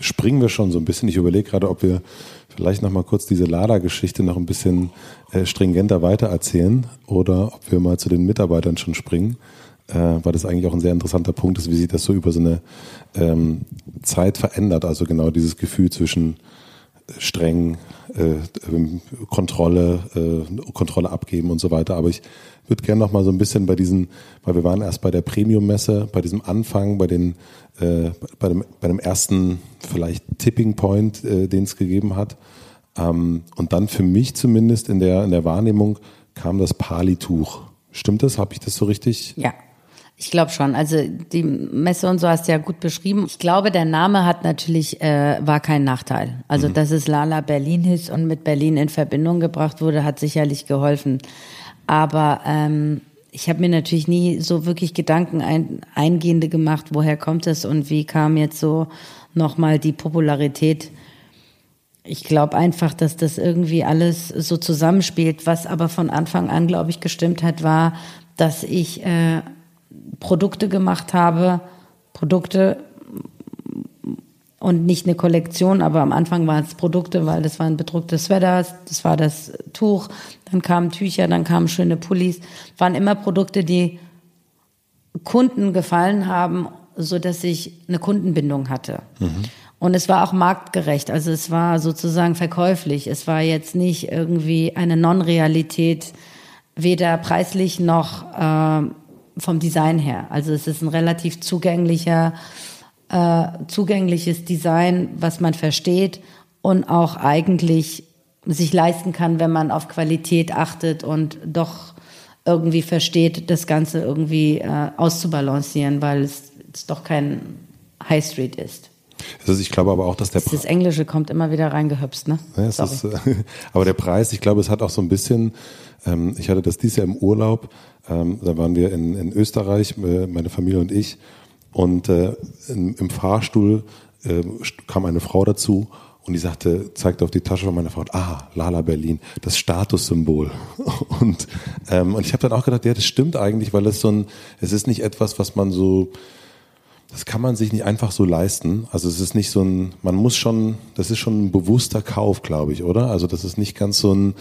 springen wir schon so ein bisschen. Ich überlege gerade, ob wir vielleicht noch mal kurz diese Lada-Geschichte noch ein bisschen äh, stringenter weitererzählen oder ob wir mal zu den Mitarbeitern schon springen, äh, weil das eigentlich auch ein sehr interessanter Punkt ist, wie sich das so über so eine ähm, Zeit verändert. Also genau dieses Gefühl zwischen streng äh, Kontrolle, äh, Kontrolle abgeben und so weiter. Aber ich würde gerne noch mal so ein bisschen bei diesen, weil wir waren erst bei der Premium-Messe, bei diesem Anfang, bei den, äh, bei dem, bei dem ersten vielleicht Tipping Point, äh, den es gegeben hat. Ähm, und dann für mich zumindest in der in der Wahrnehmung kam das Pali-Tuch. Stimmt das? Habe ich das so richtig? Ja. Ich glaube schon. Also die Messe und so hast du ja gut beschrieben. Ich glaube, der Name hat natürlich äh, war kein Nachteil. Also mhm. dass es Lala Berlin ist und mit Berlin in Verbindung gebracht wurde, hat sicherlich geholfen. Aber ähm, ich habe mir natürlich nie so wirklich Gedanken ein, eingehende gemacht, woher kommt es und wie kam jetzt so nochmal die Popularität. Ich glaube einfach, dass das irgendwie alles so zusammenspielt. Was aber von Anfang an, glaube ich, gestimmt hat, war, dass ich äh, Produkte gemacht habe, Produkte und nicht eine Kollektion, aber am Anfang waren es Produkte, weil das waren bedruckte Sweaters, das war das Tuch, dann kamen Tücher, dann kamen schöne Pullis, waren immer Produkte, die Kunden gefallen haben, so dass ich eine Kundenbindung hatte. Mhm. Und es war auch marktgerecht, also es war sozusagen verkäuflich. Es war jetzt nicht irgendwie eine Non-Realität, weder preislich noch äh, vom Design her. Also es ist ein relativ zugänglicher, äh, zugängliches Design, was man versteht und auch eigentlich sich leisten kann, wenn man auf Qualität achtet und doch irgendwie versteht, das Ganze irgendwie äh, auszubalancieren, weil es, es doch kein High Street ist. Also ich glaube aber auch, dass der Preis. Das Englische kommt immer wieder reingehüpst, ne? Ja, ist, aber der Preis, ich glaube, es hat auch so ein bisschen, ähm, ich hatte das dieses Jahr im Urlaub, ähm, da waren wir in, in Österreich, äh, meine Familie und ich, und äh, in, im Fahrstuhl äh, kam eine Frau dazu und die sagte, zeigte auf die Tasche von meiner Frau, ah, Lala Berlin, das Statussymbol. Und, ähm, und ich habe dann auch gedacht, ja, das stimmt eigentlich, weil es so ein, es ist nicht etwas, was man so, das kann man sich nicht einfach so leisten. Also es ist nicht so ein, man muss schon, das ist schon ein bewusster Kauf, glaube ich, oder? Also das ist nicht ganz so ein,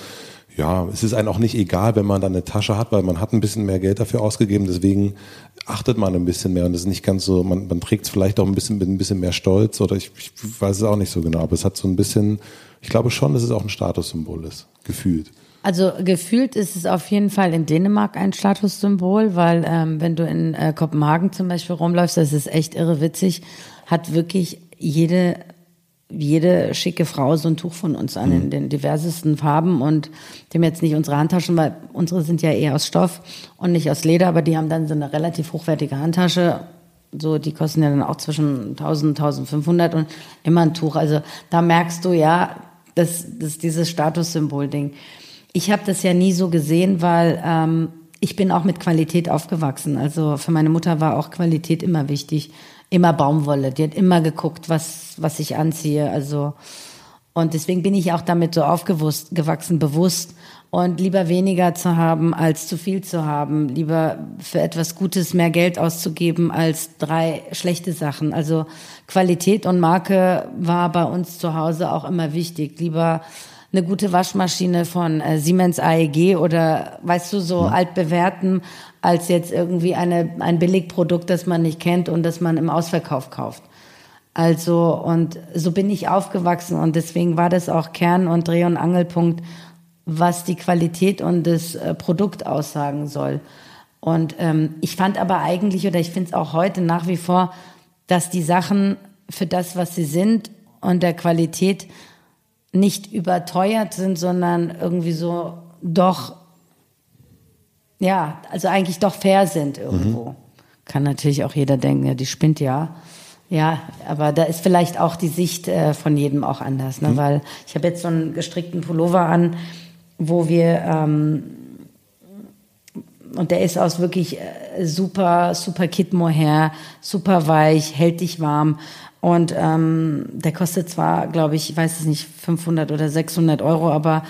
ja, es ist einem auch nicht egal, wenn man dann eine Tasche hat, weil man hat ein bisschen mehr Geld dafür ausgegeben, deswegen achtet man ein bisschen mehr und es ist nicht ganz so, man, man trägt es vielleicht auch ein bisschen mit ein bisschen mehr Stolz oder ich, ich weiß es auch nicht so genau, aber es hat so ein bisschen, ich glaube schon, dass es auch ein Statussymbol ist, gefühlt. Also gefühlt ist es auf jeden Fall in Dänemark ein Statussymbol, weil ähm, wenn du in äh, Kopenhagen zum Beispiel rumläufst, das ist echt irre witzig, hat wirklich jede jede schicke Frau so ein Tuch von uns an in mhm. den diversesten Farben und dem jetzt nicht unsere Handtaschen, weil unsere sind ja eher aus Stoff und nicht aus Leder, aber die haben dann so eine relativ hochwertige Handtasche. So, die kosten ja dann auch zwischen 1000 1500 und immer ein Tuch. Also da merkst du ja, dass das dieses Statussymbol-Ding. Ich habe das ja nie so gesehen, weil ähm, ich bin auch mit Qualität aufgewachsen. Also für meine Mutter war auch Qualität immer wichtig immer Baumwolle. Die hat immer geguckt, was, was ich anziehe. Also, und deswegen bin ich auch damit so aufgewachsen, bewusst. Und lieber weniger zu haben, als zu viel zu haben. Lieber für etwas Gutes mehr Geld auszugeben, als drei schlechte Sachen. Also Qualität und Marke war bei uns zu Hause auch immer wichtig. Lieber eine gute Waschmaschine von äh, Siemens AEG oder weißt du so ja. altbewährten als jetzt irgendwie eine ein Billigprodukt, das man nicht kennt und das man im Ausverkauf kauft. Also und so bin ich aufgewachsen und deswegen war das auch Kern und Dreh- und Angelpunkt, was die Qualität und das äh, Produkt aussagen soll. Und ähm, ich fand aber eigentlich oder ich finde es auch heute nach wie vor, dass die Sachen für das, was sie sind und der Qualität nicht überteuert sind, sondern irgendwie so doch, ja, also eigentlich doch fair sind irgendwo. Mhm. Kann natürlich auch jeder denken, ja, die spinnt ja. Ja, aber da ist vielleicht auch die Sicht äh, von jedem auch anders, ne? Mhm. weil ich habe jetzt so einen gestrickten Pullover an, wo wir ähm, und der ist aus wirklich äh, super, super Kid Mohair, super weich, hält dich warm und ähm, der kostet zwar, glaube ich, ich weiß es nicht, 500 oder 600 Euro, aber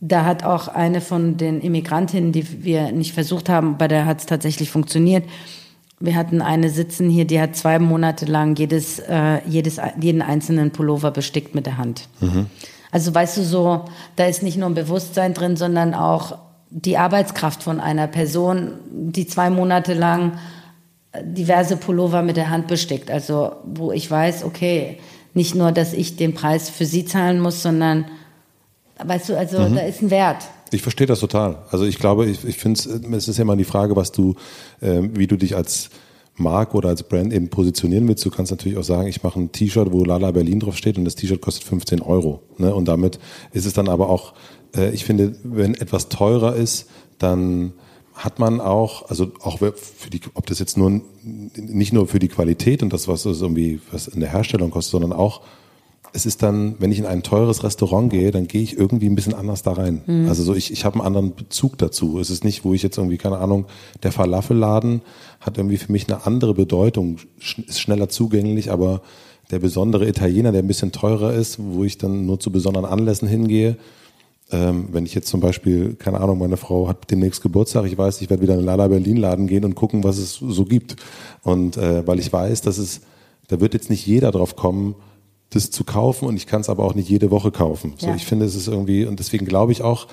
da hat auch eine von den Immigrantinnen, die wir nicht versucht haben, bei der hat es tatsächlich funktioniert. Wir hatten eine sitzen hier, die hat zwei Monate lang jedes, äh, jedes, jeden einzelnen Pullover bestickt mit der Hand. Mhm. Also weißt du so, da ist nicht nur ein Bewusstsein drin, sondern auch die Arbeitskraft von einer Person, die zwei Monate lang diverse Pullover mit der Hand bestickt. Also wo ich weiß, okay, nicht nur, dass ich den Preis für sie zahlen muss, sondern, weißt du, also mhm. da ist ein Wert. Ich verstehe das total. Also ich glaube, ich, ich finde es ist ja immer die Frage, was du, äh, wie du dich als Marke oder als Brand eben positionieren willst. Du kannst natürlich auch sagen, ich mache ein T-Shirt, wo Lala Berlin draufsteht und das T-Shirt kostet 15 Euro. Ne? Und damit ist es dann aber auch, äh, ich finde, wenn etwas teurer ist, dann hat man auch, also auch für die, ob das jetzt nur nicht nur für die Qualität und das, was es irgendwie was in der Herstellung kostet, sondern auch, es ist dann, wenn ich in ein teures Restaurant gehe, dann gehe ich irgendwie ein bisschen anders da rein. Mhm. Also so, ich, ich habe einen anderen Bezug dazu. Es ist nicht, wo ich jetzt irgendwie, keine Ahnung, der Falafelladen hat irgendwie für mich eine andere Bedeutung, ist schneller zugänglich, aber der besondere Italiener, der ein bisschen teurer ist, wo ich dann nur zu besonderen Anlässen hingehe, ähm, wenn ich jetzt zum Beispiel, keine Ahnung, meine Frau hat demnächst Geburtstag, ich weiß, ich werde wieder in den Lala Berlin Laden gehen und gucken, was es so gibt. Und äh, weil ich weiß, dass es, da wird jetzt nicht jeder drauf kommen, das zu kaufen und ich kann es aber auch nicht jede Woche kaufen. So, ja. ich finde, es ist irgendwie, und deswegen glaube ich auch,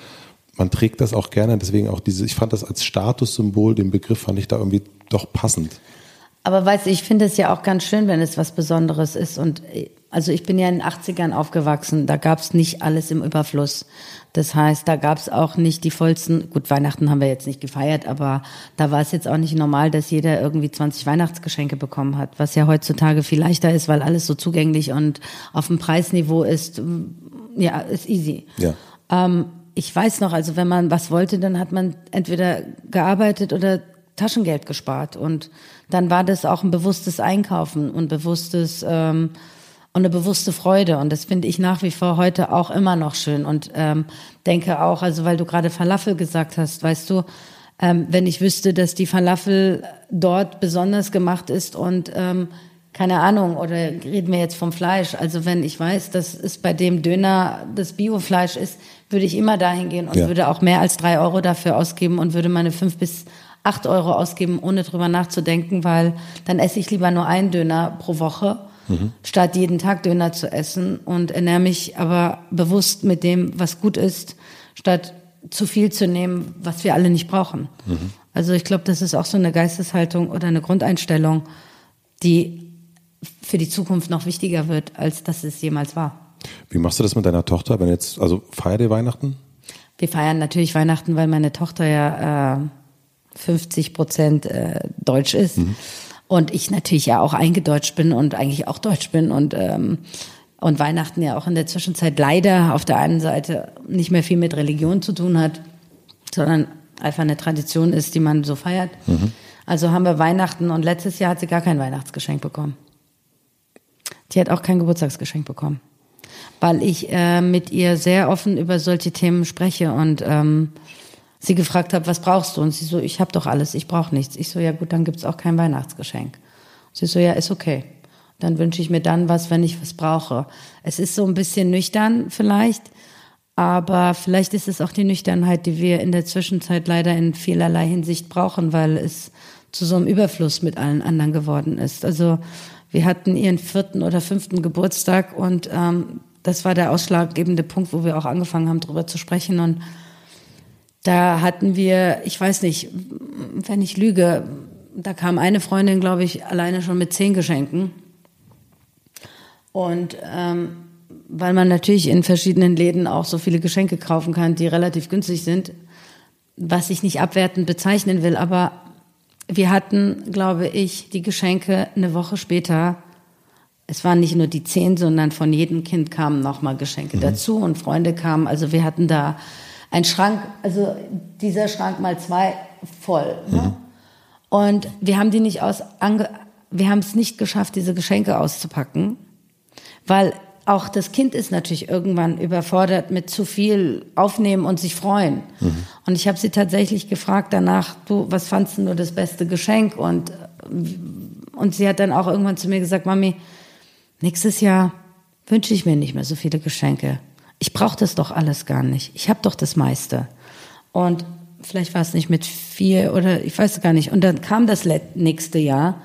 man trägt das auch gerne, deswegen auch diese, ich fand das als Statussymbol, den Begriff fand ich da irgendwie doch passend. Aber weißt du, ich finde es ja auch ganz schön, wenn es was Besonderes ist. Und also ich bin ja in den 80ern aufgewachsen, da gab es nicht alles im Überfluss. Das heißt, da gab es auch nicht die vollsten, gut, Weihnachten haben wir jetzt nicht gefeiert, aber da war es jetzt auch nicht normal, dass jeder irgendwie 20 Weihnachtsgeschenke bekommen hat, was ja heutzutage viel leichter ist, weil alles so zugänglich und auf dem Preisniveau ist, ja, ist easy. Ja. Ähm, ich weiß noch, also wenn man was wollte, dann hat man entweder gearbeitet oder Taschengeld gespart und dann war das auch ein bewusstes Einkaufen und bewusstes ähm, und eine bewusste Freude. Und das finde ich nach wie vor heute auch immer noch schön. Und ähm, denke auch, also weil du gerade Falafel gesagt hast, weißt du, ähm, wenn ich wüsste, dass die Falafel dort besonders gemacht ist und ähm, keine Ahnung, oder reden wir jetzt vom Fleisch. Also wenn ich weiß, dass es bei dem Döner das Biofleisch ist, würde ich immer dahin gehen und ja. würde auch mehr als drei Euro dafür ausgeben und würde meine fünf bis acht Euro ausgeben, ohne drüber nachzudenken, weil dann esse ich lieber nur einen Döner pro Woche mhm. statt jeden Tag Döner zu essen und ernähre mich aber bewusst mit dem, was gut ist, statt zu viel zu nehmen, was wir alle nicht brauchen. Mhm. Also ich glaube, das ist auch so eine Geisteshaltung oder eine Grundeinstellung, die für die Zukunft noch wichtiger wird, als dass es jemals war. Wie machst du das mit deiner Tochter, wenn jetzt, also feiert ihr Weihnachten? Wir feiern natürlich Weihnachten, weil meine Tochter ja äh, 50 Prozent äh, deutsch ist. Mhm. Und ich natürlich ja auch eingedeutscht bin und eigentlich auch deutsch bin und ähm, und Weihnachten ja auch in der Zwischenzeit leider auf der einen Seite nicht mehr viel mit Religion zu tun hat, sondern einfach eine Tradition ist, die man so feiert. Mhm. Also haben wir Weihnachten und letztes Jahr hat sie gar kein Weihnachtsgeschenk bekommen. Die hat auch kein Geburtstagsgeschenk bekommen, weil ich äh, mit ihr sehr offen über solche Themen spreche und ähm, sie gefragt habe, was brauchst du? Und sie so, ich habe doch alles, ich brauche nichts. Ich so, ja gut, dann gibt's auch kein Weihnachtsgeschenk. sie so, ja, ist okay. Dann wünsche ich mir dann was, wenn ich was brauche. Es ist so ein bisschen nüchtern vielleicht, aber vielleicht ist es auch die Nüchternheit, die wir in der Zwischenzeit leider in vielerlei Hinsicht brauchen, weil es zu so einem Überfluss mit allen anderen geworden ist. Also wir hatten ihren vierten oder fünften Geburtstag und ähm, das war der ausschlaggebende Punkt, wo wir auch angefangen haben, darüber zu sprechen. Und da hatten wir, ich weiß nicht, wenn ich lüge, da kam eine Freundin, glaube ich, alleine schon mit zehn Geschenken. Und ähm, weil man natürlich in verschiedenen Läden auch so viele Geschenke kaufen kann, die relativ günstig sind, was ich nicht abwertend bezeichnen will, aber wir hatten, glaube ich, die Geschenke eine Woche später. Es waren nicht nur die zehn, sondern von jedem Kind kamen nochmal Geschenke mhm. dazu und Freunde kamen. Also wir hatten da einen Schrank, also dieser Schrank mal zwei voll. Ne? Mhm. Und wir haben die nicht aus, wir haben es nicht geschafft, diese Geschenke auszupacken, weil auch das Kind ist natürlich irgendwann überfordert mit zu viel aufnehmen und sich freuen. Mhm. Und ich habe sie tatsächlich gefragt danach, du, was fandst du nur das beste Geschenk? Und, und sie hat dann auch irgendwann zu mir gesagt, Mami, nächstes Jahr wünsche ich mir nicht mehr so viele Geschenke. Ich brauche das doch alles gar nicht. Ich habe doch das meiste. Und vielleicht war es nicht mit vier oder ich weiß gar nicht. Und dann kam das nächste Jahr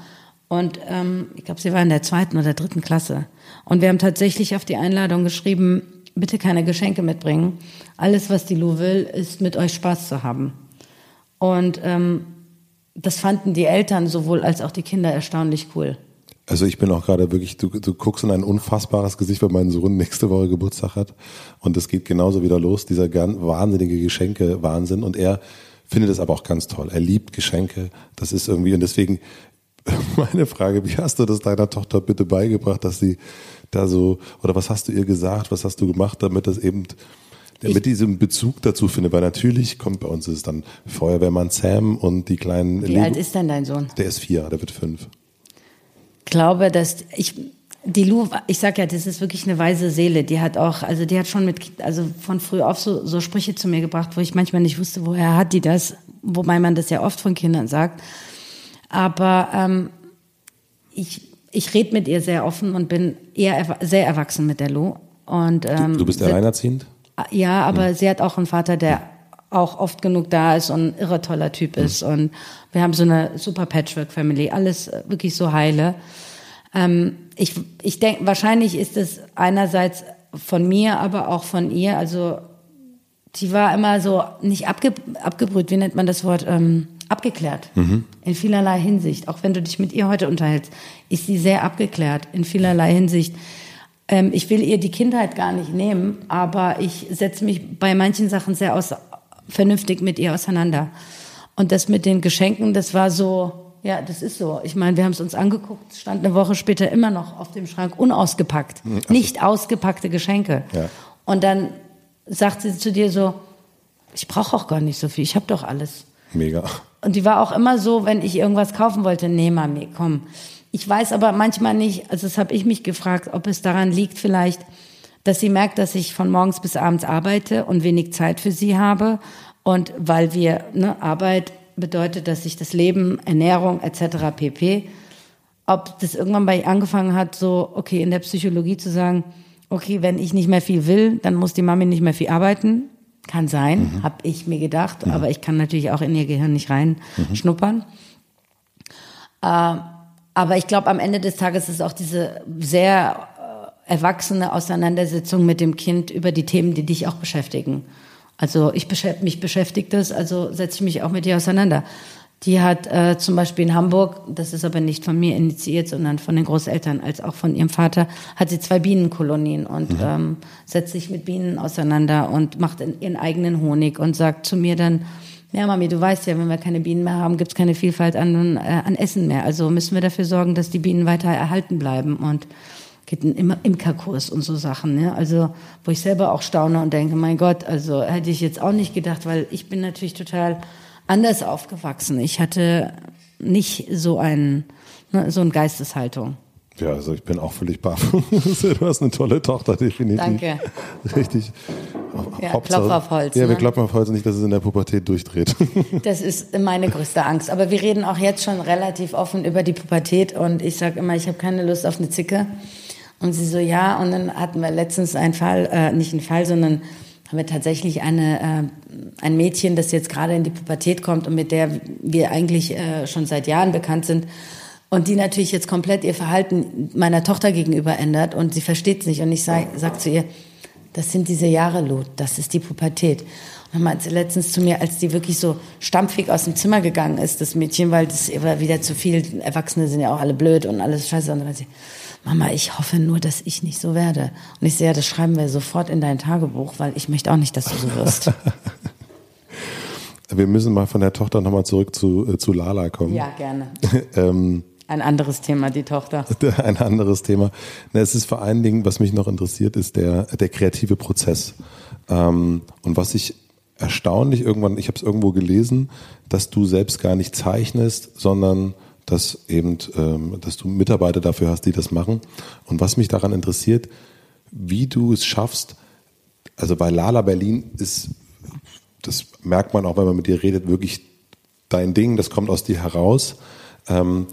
und ähm, ich glaube, sie war in der zweiten oder dritten Klasse. Und wir haben tatsächlich auf die Einladung geschrieben, bitte keine Geschenke mitbringen. Alles, was die Lu will, ist mit euch Spaß zu haben. Und ähm, das fanden die Eltern sowohl als auch die Kinder erstaunlich cool. Also ich bin auch gerade wirklich, du, du guckst in ein unfassbares Gesicht, weil mein Sohn nächste Woche Geburtstag hat. Und es geht genauso wieder los, dieser wahnsinnige Geschenke-Wahnsinn. Und er findet es aber auch ganz toll. Er liebt Geschenke. Das ist irgendwie, und deswegen meine Frage, wie hast du das deiner Tochter bitte beigebracht, dass sie da so, oder was hast du ihr gesagt, was hast du gemacht, damit das eben, damit ich, diesem Bezug dazu findet? Weil natürlich kommt bei uns ist dann Feuerwehrmann Sam und die kleinen. Wie Leben, alt ist denn dein Sohn? Der ist vier, der wird fünf. Ich glaube, dass ich, die Lu, ich sag ja, das ist wirklich eine weise Seele. Die hat auch, also die hat schon mit, also von früh auf so, so Sprüche zu mir gebracht, wo ich manchmal nicht wusste, woher hat die das, wobei man das ja oft von Kindern sagt. Aber ähm, ich, ich rede mit ihr sehr offen und bin eher sehr erwachsen mit der Lo. Und, ähm, du, du bist alleinerziehend? Ja, aber mhm. sie hat auch einen Vater, der auch oft genug da ist und ein irre toller Typ ist. Mhm. Und wir haben so eine super Patchwork-Family, alles wirklich so heile. Ähm, ich ich denke, wahrscheinlich ist es einerseits von mir, aber auch von ihr. Also die war immer so nicht abge, abgebrüht, wie nennt man das Wort? Ähm, abgeklärt. Mhm. In vielerlei Hinsicht. Auch wenn du dich mit ihr heute unterhältst, ist sie sehr abgeklärt in vielerlei Hinsicht. Ähm, ich will ihr die Kindheit gar nicht nehmen, aber ich setze mich bei manchen Sachen sehr aus, vernünftig mit ihr auseinander. Und das mit den Geschenken, das war so, ja, das ist so. Ich meine, wir haben es uns angeguckt, stand eine Woche später immer noch auf dem Schrank unausgepackt. Mhm. Nicht ausgepackte Geschenke. Ja. Und dann sagt sie zu dir so, ich brauche auch gar nicht so viel, ich habe doch alles. Mega. Und die war auch immer so, wenn ich irgendwas kaufen wollte, nee, Mami, komm. Ich weiß aber manchmal nicht, also das habe ich mich gefragt, ob es daran liegt vielleicht, dass sie merkt, dass ich von morgens bis abends arbeite und wenig Zeit für sie habe. Und weil wir, ne, Arbeit bedeutet, dass ich das Leben, Ernährung etc. pp. Ob das irgendwann bei ihr angefangen hat, so, okay, in der Psychologie zu sagen, okay, wenn ich nicht mehr viel will, dann muss die Mami nicht mehr viel arbeiten. Kann sein, mhm. habe ich mir gedacht, mhm. aber ich kann natürlich auch in ihr Gehirn nicht reinschnuppern. Mhm. Äh, aber ich glaube, am Ende des Tages ist auch diese sehr erwachsene Auseinandersetzung mit dem Kind über die Themen, die dich auch beschäftigen. Also ich beschäftige mich beschäftigt das, also setze ich mich auch mit dir auseinander. Die hat äh, zum Beispiel in Hamburg, das ist aber nicht von mir initiiert, sondern von den Großeltern als auch von ihrem Vater, hat sie zwei Bienenkolonien und mhm. ähm, setzt sich mit Bienen auseinander und macht in, ihren eigenen Honig und sagt zu mir dann, ja Mami, du weißt ja, wenn wir keine Bienen mehr haben, gibt es keine Vielfalt an, äh, an Essen mehr. Also müssen wir dafür sorgen, dass die Bienen weiter erhalten bleiben und geht ein Imkerkurs und so Sachen. Ne? Also wo ich selber auch staune und denke, mein Gott, also hätte ich jetzt auch nicht gedacht, weil ich bin natürlich total anders aufgewachsen. Ich hatte nicht so ein ne, so eine Geisteshaltung. Ja, also ich bin auch völlig baff. du hast eine tolle Tochter, definitiv. Danke. Richtig. Ja, Klopf auf Holz. Ja, wir ne? klopfen auf Holz, nicht, dass es in der Pubertät durchdreht. Das ist meine größte Angst. Aber wir reden auch jetzt schon relativ offen über die Pubertät und ich sage immer, ich habe keine Lust auf eine Zicke. Und sie so, ja. Und dann hatten wir letztens einen Fall, äh, nicht einen Fall, sondern haben wir tatsächlich eine, äh, ein Mädchen, das jetzt gerade in die Pubertät kommt und mit der wir eigentlich äh, schon seit Jahren bekannt sind. Und die natürlich jetzt komplett ihr Verhalten meiner Tochter gegenüber ändert und sie versteht es nicht. Und ich sage sag zu ihr, das sind diese Jahre, Lot, das ist die Pubertät. Und dann meinte sie letztens zu mir, als die wirklich so stampfig aus dem Zimmer gegangen ist, das Mädchen, weil das war wieder zu viel, Erwachsene sind ja auch alle blöd und alles scheiße. Und dann meinte sie, Mama, ich hoffe nur, dass ich nicht so werde. Und ich sehe, das schreiben wir sofort in dein Tagebuch, weil ich möchte auch nicht, dass du so wirst. wir müssen mal von der Tochter nochmal zurück zu, äh, zu Lala kommen. Ja, gerne. ähm, ein anderes Thema, die Tochter. Ein anderes Thema. Es ist vor allen Dingen, was mich noch interessiert, ist der, der kreative Prozess. Ähm, und was ich erstaunlich irgendwann, ich habe es irgendwo gelesen, dass du selbst gar nicht zeichnest, sondern dass eben, ähm, dass du Mitarbeiter dafür hast, die das machen. Und was mich daran interessiert, wie du es schaffst, also bei Lala Berlin ist, das merkt man auch, wenn man mit dir redet, wirklich dein Ding, das kommt aus dir heraus. Ähm,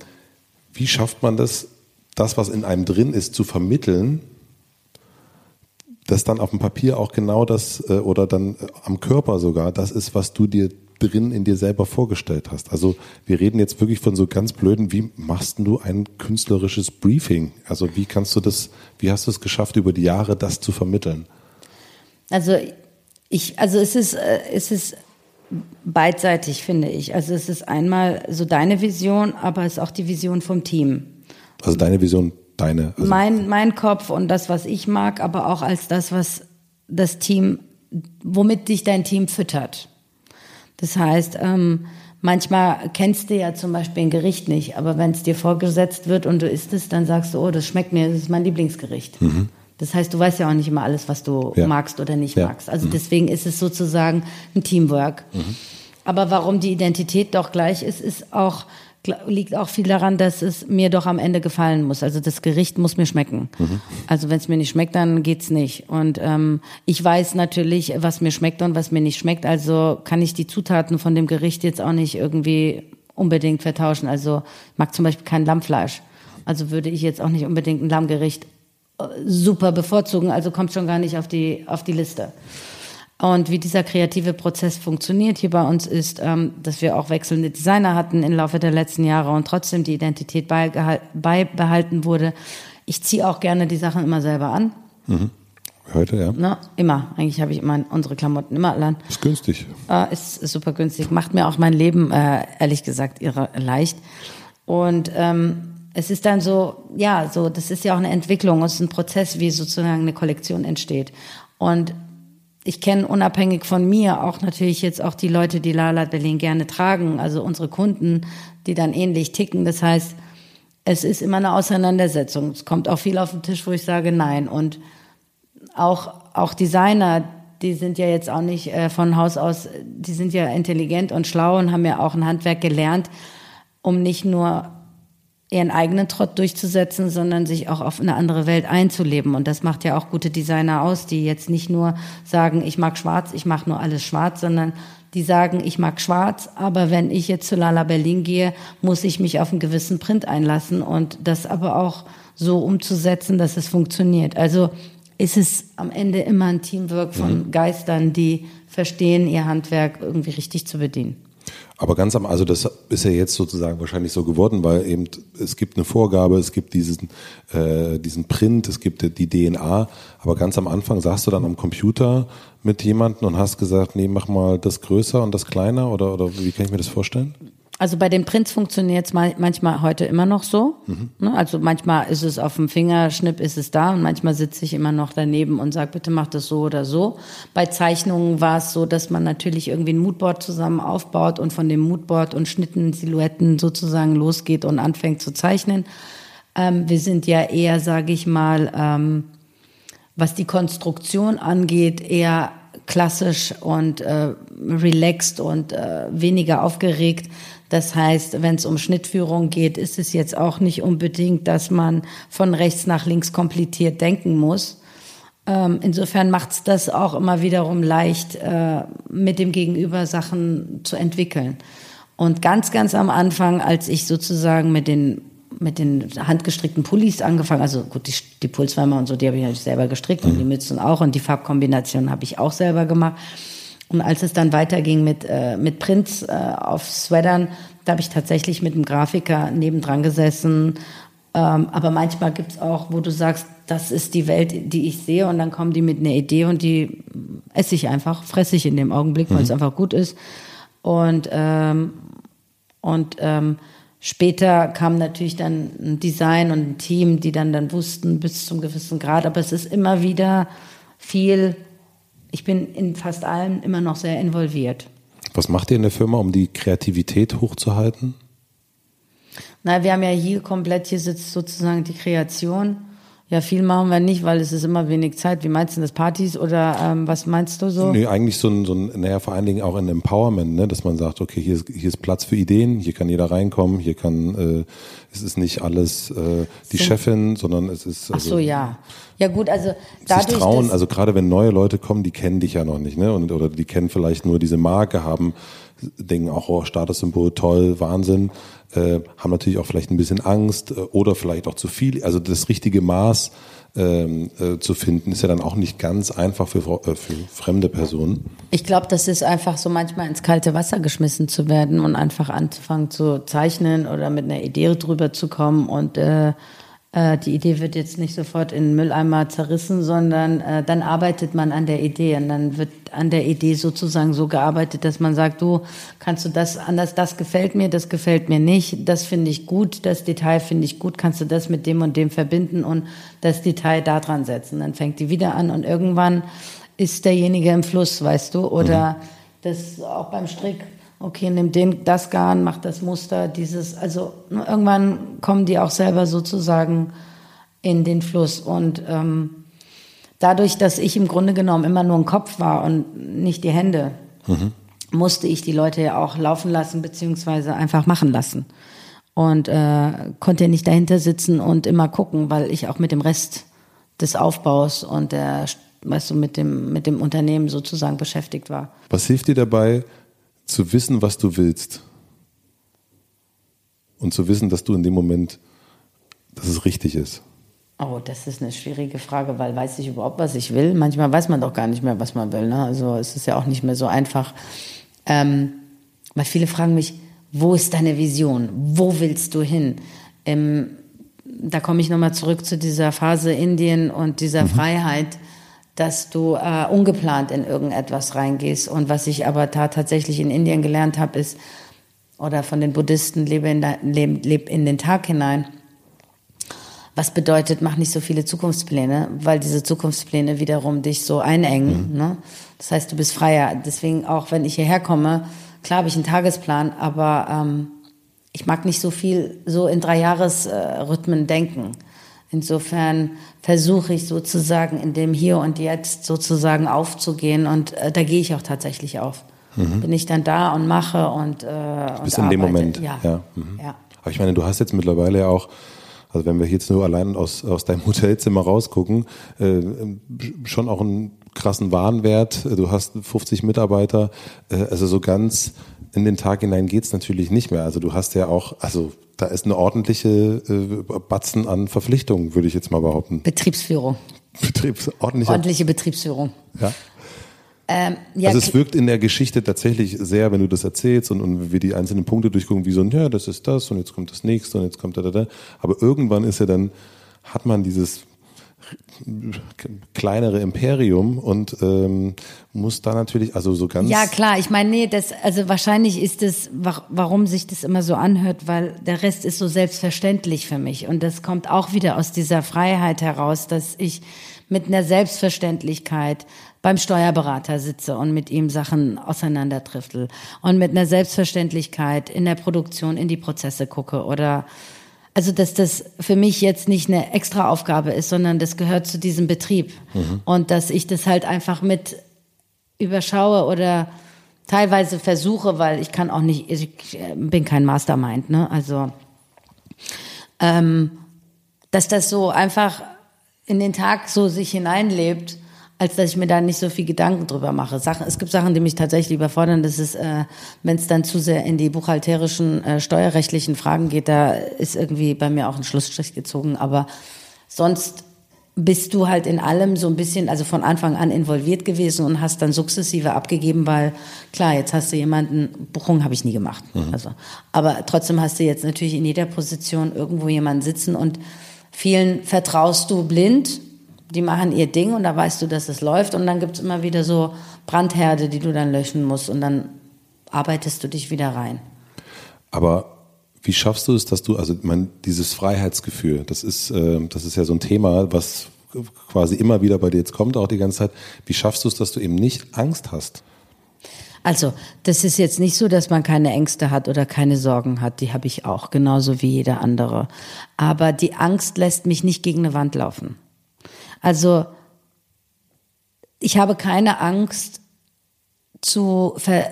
wie schafft man das, das, was in einem drin ist, zu vermitteln, dass dann auf dem Papier auch genau das äh, oder dann äh, am Körper sogar das ist, was du dir drin in dir selber vorgestellt hast. Also wir reden jetzt wirklich von so ganz blöden, wie machst du ein künstlerisches Briefing? Also wie kannst du das, wie hast du es geschafft, über die Jahre das zu vermitteln? Also ich, also es ist, äh, es ist beidseitig, finde ich. Also es ist einmal so deine Vision, aber es ist auch die Vision vom Team. Also deine Vision, deine. Also mein, mein Kopf und das, was ich mag, aber auch als das, was das Team, womit dich dein Team füttert. Das heißt, ähm, manchmal kennst du ja zum Beispiel ein Gericht nicht, aber wenn es dir vorgesetzt wird und du isst es, dann sagst du, oh, das schmeckt mir, das ist mein Lieblingsgericht. Mhm. Das heißt, du weißt ja auch nicht immer alles, was du ja. magst oder nicht ja. magst. Also mhm. deswegen ist es sozusagen ein Teamwork. Mhm. Aber warum die Identität doch gleich ist, ist auch liegt auch viel daran, dass es mir doch am Ende gefallen muss. Also das Gericht muss mir schmecken. Mhm. Also wenn es mir nicht schmeckt, dann geht's nicht. Und ähm, ich weiß natürlich, was mir schmeckt und was mir nicht schmeckt. Also kann ich die Zutaten von dem Gericht jetzt auch nicht irgendwie unbedingt vertauschen. Also ich mag zum Beispiel kein Lammfleisch. Also würde ich jetzt auch nicht unbedingt ein Lammgericht äh, super bevorzugen. Also kommt schon gar nicht auf die auf die Liste. Und wie dieser kreative Prozess funktioniert hier bei uns ist, ähm, dass wir auch wechselnde Designer hatten im Laufe der letzten Jahre und trotzdem die Identität beibehalten wurde. Ich ziehe auch gerne die Sachen immer selber an. Mhm. Heute, ja. Na, immer. Eigentlich habe ich immer unsere Klamotten immer allein. Ist günstig. Äh, ist, ist, super günstig. Macht mir auch mein Leben, äh, ehrlich gesagt, irre leicht. Und ähm, es ist dann so, ja, so, das ist ja auch eine Entwicklung, es ist ein Prozess, wie sozusagen eine Kollektion entsteht. Und ich kenne unabhängig von mir auch natürlich jetzt auch die Leute, die Lala Berlin gerne tragen, also unsere Kunden, die dann ähnlich ticken. Das heißt, es ist immer eine Auseinandersetzung. Es kommt auch viel auf den Tisch, wo ich sage nein. Und auch, auch Designer, die sind ja jetzt auch nicht äh, von Haus aus, die sind ja intelligent und schlau und haben ja auch ein Handwerk gelernt, um nicht nur ihren eigenen Trott durchzusetzen, sondern sich auch auf eine andere Welt einzuleben. Und das macht ja auch gute Designer aus, die jetzt nicht nur sagen, ich mag schwarz, ich mache nur alles schwarz, sondern die sagen, ich mag schwarz, aber wenn ich jetzt zu Lala Berlin gehe, muss ich mich auf einen gewissen Print einlassen und das aber auch so umzusetzen, dass es funktioniert. Also ist es am Ende immer ein Teamwork von mhm. Geistern, die verstehen, ihr Handwerk irgendwie richtig zu bedienen. Aber ganz am, also das ist ja jetzt sozusagen wahrscheinlich so geworden, weil eben es gibt eine Vorgabe, es gibt diesen, äh, diesen Print, es gibt die DNA, aber ganz am Anfang saßt du dann am Computer mit jemandem und hast gesagt, nee, mach mal das größer und das kleiner oder, oder wie kann ich mir das vorstellen? Also bei den Prints funktioniert es manchmal heute immer noch so. Mhm. Also manchmal ist es auf dem Fingerschnipp, ist es da und manchmal sitze ich immer noch daneben und sage, bitte mach das so oder so. Bei Zeichnungen war es so, dass man natürlich irgendwie ein Moodboard zusammen aufbaut und von dem Moodboard und Schnitten, Silhouetten sozusagen losgeht und anfängt zu zeichnen. Ähm, wir sind ja eher, sage ich mal, ähm, was die Konstruktion angeht, eher klassisch und äh, relaxed und äh, weniger aufgeregt. Das heißt, wenn es um Schnittführung geht, ist es jetzt auch nicht unbedingt, dass man von rechts nach links kompliziert denken muss. Ähm, insofern macht es das auch immer wiederum leicht, äh, mit dem Gegenüber Sachen zu entwickeln. Und ganz, ganz am Anfang, als ich sozusagen mit den mit den handgestrickten Pullis angefangen. Also gut, die, die Pulswärmer und so, die habe ich natürlich selber gestrickt mhm. und die Mützen auch und die Farbkombination habe ich auch selber gemacht. Und als es dann weiterging mit, äh, mit Prints äh, auf Sweatern, da habe ich tatsächlich mit einem Grafiker nebendran gesessen. Ähm, aber manchmal gibt es auch, wo du sagst, das ist die Welt, die ich sehe und dann kommen die mit einer Idee und die esse ich einfach, fresse ich in dem Augenblick, weil mhm. es einfach gut ist. Und, ähm, und ähm, später kam natürlich dann ein Design und ein Team, die dann dann wussten bis zum gewissen Grad, aber es ist immer wieder viel ich bin in fast allen immer noch sehr involviert. Was macht ihr in der Firma, um die Kreativität hochzuhalten? Na, wir haben ja hier komplett, hier sitzt sozusagen die Kreation. Ja, viel machen wir nicht, weil es ist immer wenig Zeit. Wie meinst du das, Partys oder ähm, was meinst du so? Nee, eigentlich so ein, so ein, naja, vor allen Dingen auch ein Empowerment, ne? dass man sagt, okay, hier ist, hier ist Platz für Ideen, hier kann jeder reinkommen, hier kann, äh, es ist nicht alles äh, die so. Chefin, sondern es ist. Also, Ach so, ja. Ja gut, also dadurch, sich trauen, also gerade wenn neue Leute kommen, die kennen dich ja noch nicht, ne? Und, oder die kennen vielleicht nur diese Marke, haben, denken auch, oh, Statussymbol, toll, Wahnsinn äh, haben natürlich auch vielleicht ein bisschen Angst äh, oder vielleicht auch zu viel. Also das richtige Maß ähm, äh, zu finden, ist ja dann auch nicht ganz einfach für, äh, für fremde Personen. Ich glaube, das ist einfach so manchmal ins kalte Wasser geschmissen zu werden und einfach anzufangen zu zeichnen oder mit einer Idee drüber zu kommen und äh, äh, die Idee wird jetzt nicht sofort in den Mülleimer zerrissen, sondern äh, dann arbeitet man an der Idee und dann wird an der Idee sozusagen so gearbeitet, dass man sagt, du kannst du das anders, das gefällt mir, das gefällt mir nicht, das finde ich gut, das Detail finde ich gut, kannst du das mit dem und dem verbinden und das Detail da dran setzen. Dann fängt die wieder an und irgendwann ist derjenige im Fluss, weißt du, oder mhm. das auch beim Strick okay, nimm den, das Garn, mach das Muster, dieses, also ne, irgendwann kommen die auch selber sozusagen in den Fluss und ähm, dadurch, dass ich im Grunde genommen immer nur ein Kopf war und nicht die Hände, mhm. musste ich die Leute ja auch laufen lassen beziehungsweise einfach machen lassen und äh, konnte nicht dahinter sitzen und immer gucken, weil ich auch mit dem Rest des Aufbaus und der, weißt du, mit dem mit dem Unternehmen sozusagen beschäftigt war. Was hilft dir dabei? Zu wissen, was du willst. Und zu wissen, dass du in dem Moment, dass es richtig ist. Oh, das ist eine schwierige Frage, weil weiß ich überhaupt, was ich will? Manchmal weiß man doch gar nicht mehr, was man will. Ne? Also es ist ja auch nicht mehr so einfach. Ähm, weil viele fragen mich, wo ist deine Vision? Wo willst du hin? Ähm, da komme ich nochmal zurück zu dieser Phase Indien und dieser mhm. Freiheit dass du äh, ungeplant in irgendetwas reingehst. Und was ich aber da tatsächlich in Indien gelernt habe, ist, oder von den Buddhisten, lebe in, lebe, lebe in den Tag hinein. Was bedeutet, mach nicht so viele Zukunftspläne, weil diese Zukunftspläne wiederum dich so einengen. Mhm. Ne? Das heißt, du bist freier. Deswegen auch, wenn ich hierher komme, klar habe ich einen Tagesplan, aber ähm, ich mag nicht so viel so in Dreijahresrhythmen äh, denken. Insofern versuche ich sozusagen in dem Hier und Jetzt sozusagen aufzugehen und äh, da gehe ich auch tatsächlich auf. Mhm. Bin ich dann da und mache und, äh, du bist und in dem Moment. Ja. Ja. Mhm. ja. Aber ich meine, du hast jetzt mittlerweile ja auch also wenn wir jetzt nur allein aus, aus deinem Hotelzimmer rausgucken, äh, schon auch einen krassen Warenwert. Du hast 50 Mitarbeiter, äh, also so ganz in den Tag hinein geht's natürlich nicht mehr. Also du hast ja auch, also da ist eine ordentliche äh, Batzen an Verpflichtungen, würde ich jetzt mal behaupten. Betriebsführung. Betriebs, ordentliche, ordentliche Betriebsführung. Ja. Ähm, ja, also es wirkt in der Geschichte tatsächlich sehr, wenn du das erzählst und, und wir die einzelnen Punkte durchgucken, wie so ein, ja, das ist das und jetzt kommt das nächste und jetzt kommt da, da, da. Aber irgendwann ist ja dann, hat man dieses kleinere Imperium und ähm, muss da natürlich, also so ganz. Ja, klar, ich meine, nee, das, also wahrscheinlich ist es, warum sich das immer so anhört, weil der Rest ist so selbstverständlich für mich. Und das kommt auch wieder aus dieser Freiheit heraus, dass ich mit einer Selbstverständlichkeit beim Steuerberater sitze und mit ihm Sachen auseinandertriftel und mit einer Selbstverständlichkeit in der Produktion in die Prozesse gucke oder also dass das für mich jetzt nicht eine extra Aufgabe ist, sondern das gehört zu diesem Betrieb. Mhm. Und dass ich das halt einfach mit überschaue oder teilweise versuche, weil ich kann auch nicht, ich bin kein Mastermind, ne? Also ähm, dass das so einfach in den Tag so sich hineinlebt als dass ich mir da nicht so viel Gedanken drüber mache. Sachen, es gibt Sachen, die mich tatsächlich überfordern. Das ist, äh, wenn es dann zu sehr in die buchhalterischen, äh, steuerrechtlichen Fragen geht, da ist irgendwie bei mir auch ein Schlussstrich gezogen. Aber sonst bist du halt in allem so ein bisschen, also von Anfang an involviert gewesen und hast dann sukzessive abgegeben, weil klar, jetzt hast du jemanden, Buchung habe ich nie gemacht. Mhm. Also, aber trotzdem hast du jetzt natürlich in jeder Position irgendwo jemanden sitzen und vielen vertraust du blind, die machen ihr Ding und da weißt du, dass es läuft und dann gibt's immer wieder so Brandherde, die du dann löschen musst und dann arbeitest du dich wieder rein. Aber wie schaffst du es, dass du, also man, dieses Freiheitsgefühl, das ist, äh, das ist ja so ein Thema, was quasi immer wieder bei dir jetzt kommt, auch die ganze Zeit. Wie schaffst du es, dass du eben nicht Angst hast? Also, das ist jetzt nicht so, dass man keine Ängste hat oder keine Sorgen hat. Die habe ich auch, genauso wie jeder andere. Aber die Angst lässt mich nicht gegen eine Wand laufen. Also, ich habe keine Angst zu ver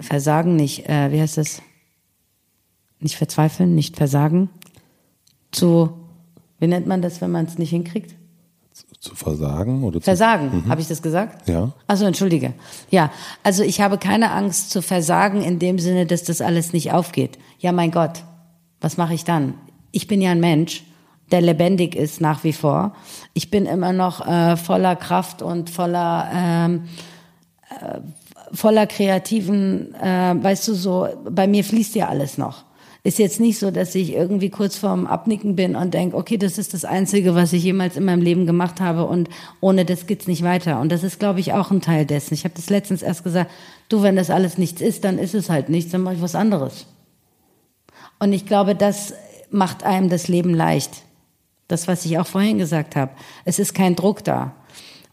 versagen nicht, äh, wie heißt das? nicht verzweifeln, nicht versagen, zu, wie nennt man das, wenn man es nicht hinkriegt? Zu versagen oder versagen, mhm. habe ich das gesagt? Ja. Also entschuldige. Ja, also ich habe keine Angst zu versagen in dem Sinne, dass das alles nicht aufgeht. Ja, mein Gott, was mache ich dann? Ich bin ja ein Mensch, der lebendig ist nach wie vor. Ich bin immer noch äh, voller Kraft und voller ähm, äh, voller kreativen, äh, weißt du so, bei mir fließt ja alles noch ist jetzt nicht so, dass ich irgendwie kurz vorm Abnicken bin und denke, okay, das ist das Einzige, was ich jemals in meinem Leben gemacht habe und ohne das geht's nicht weiter. Und das ist, glaube ich, auch ein Teil dessen. Ich habe das letztens erst gesagt, du, wenn das alles nichts ist, dann ist es halt nichts, dann mache ich was anderes. Und ich glaube, das macht einem das Leben leicht. Das, was ich auch vorhin gesagt habe. Es ist kein Druck da.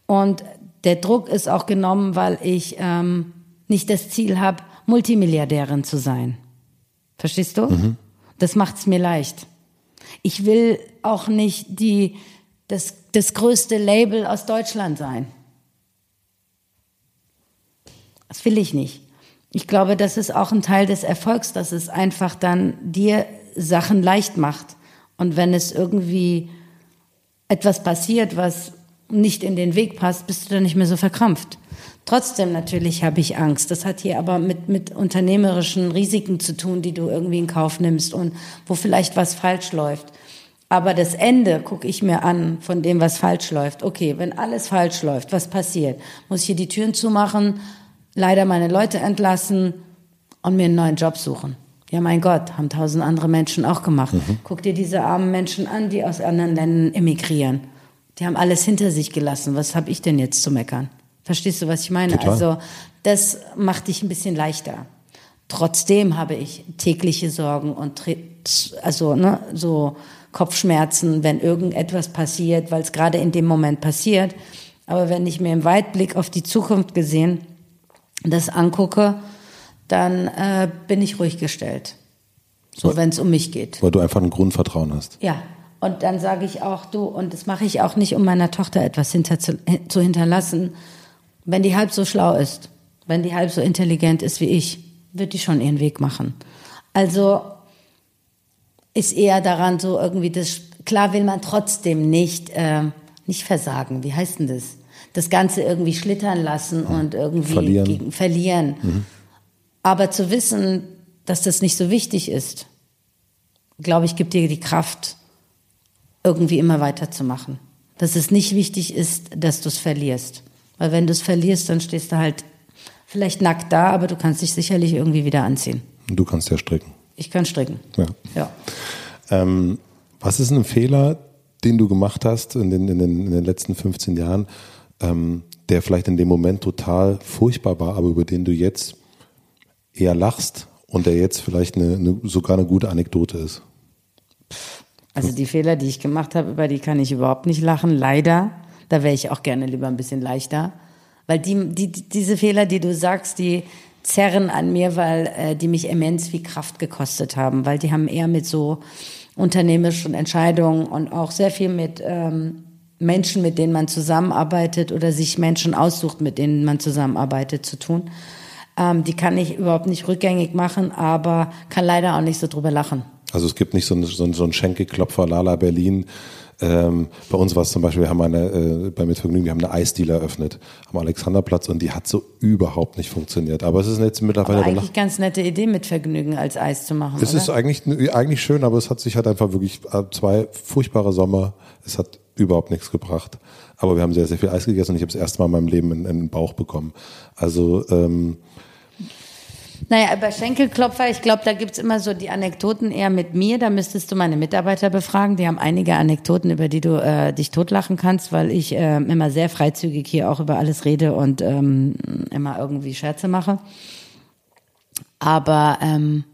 Und der Druck ist auch genommen, weil ich ähm, nicht das Ziel habe, Multimilliardärin zu sein. Verstehst du? Mhm. Das macht's mir leicht. Ich will auch nicht die, das, das größte Label aus Deutschland sein. Das will ich nicht. Ich glaube, das ist auch ein Teil des Erfolgs, dass es einfach dann dir Sachen leicht macht. Und wenn es irgendwie etwas passiert, was nicht in den Weg passt, bist du dann nicht mehr so verkrampft. Trotzdem natürlich habe ich Angst. Das hat hier aber mit, mit unternehmerischen Risiken zu tun, die du irgendwie in Kauf nimmst und wo vielleicht was falsch läuft. Aber das Ende gucke ich mir an von dem, was falsch läuft. Okay, wenn alles falsch läuft, was passiert? Muss ich hier die Türen zumachen, leider meine Leute entlassen und mir einen neuen Job suchen? Ja, mein Gott, haben tausend andere Menschen auch gemacht. Mhm. Guck dir diese armen Menschen an, die aus anderen Ländern emigrieren. Die haben alles hinter sich gelassen. Was habe ich denn jetzt zu meckern? Verstehst du, was ich meine? Total. Also das macht dich ein bisschen leichter. Trotzdem habe ich tägliche Sorgen und also ne, so Kopfschmerzen, wenn irgendetwas passiert, weil es gerade in dem Moment passiert. Aber wenn ich mir im Weitblick auf die Zukunft gesehen das angucke, dann äh, bin ich ruhig gestellt. So, wenn es um mich geht. Weil du einfach ein Grundvertrauen hast. Ja. Und dann sage ich auch, du, und das mache ich auch nicht, um meiner Tochter etwas hinter zu, zu hinterlassen, wenn die halb so schlau ist, wenn die halb so intelligent ist wie ich, wird die schon ihren Weg machen. Also ist eher daran so irgendwie das, klar will man trotzdem nicht, äh, nicht versagen, wie heißt denn das? Das Ganze irgendwie schlittern lassen und irgendwie verlieren. Gegen, verlieren. Mhm. Aber zu wissen, dass das nicht so wichtig ist, glaube ich, gibt dir die Kraft, irgendwie immer weiterzumachen. Dass es nicht wichtig ist, dass du es verlierst. Weil wenn du es verlierst, dann stehst du halt vielleicht nackt da, aber du kannst dich sicherlich irgendwie wieder anziehen. Du kannst ja stricken. Ich kann stricken. Ja. ja. Ähm, was ist ein Fehler, den du gemacht hast in den, in den, in den letzten 15 Jahren, ähm, der vielleicht in dem Moment total furchtbar war, aber über den du jetzt eher lachst und der jetzt vielleicht eine, eine, sogar eine gute Anekdote ist? Also die Fehler, die ich gemacht habe, über die kann ich überhaupt nicht lachen, leider. Da wäre ich auch gerne lieber ein bisschen leichter. Weil die, die, diese Fehler, die du sagst, die zerren an mir, weil äh, die mich immens viel Kraft gekostet haben, weil die haben eher mit so unternehmerischen Entscheidungen und auch sehr viel mit ähm, Menschen, mit denen man zusammenarbeitet oder sich Menschen aussucht, mit denen man zusammenarbeitet, zu tun. Ähm, die kann ich überhaupt nicht rückgängig machen, aber kann leider auch nicht so drüber lachen. Also es gibt nicht so, ein, so, ein, so einen Schenkelklopfer Lala Berlin, ähm, bei uns war es zum Beispiel, wir haben eine, äh, bei Mitvergnügen, wir haben eine Eisdiele eröffnet am Alexanderplatz und die hat so überhaupt nicht funktioniert. Aber es ist jetzt mittlerweile. Aber eigentlich ganz nette Idee, mit Vergnügen als Eis zu machen. Es oder? ist eigentlich, eigentlich schön, aber es hat sich halt einfach wirklich äh, zwei furchtbare Sommer. Es hat überhaupt nichts gebracht. Aber wir haben sehr, sehr viel Eis gegessen und ich habe das erste Mal in meinem Leben einen, einen Bauch bekommen. Also ähm, naja, bei Schenkelklopfer, ich glaube, da gibt's immer so die Anekdoten eher mit mir. Da müsstest du meine Mitarbeiter befragen. Die haben einige Anekdoten, über die du äh, dich totlachen kannst, weil ich äh, immer sehr freizügig hier auch über alles rede und ähm, immer irgendwie Scherze mache. Aber ähm,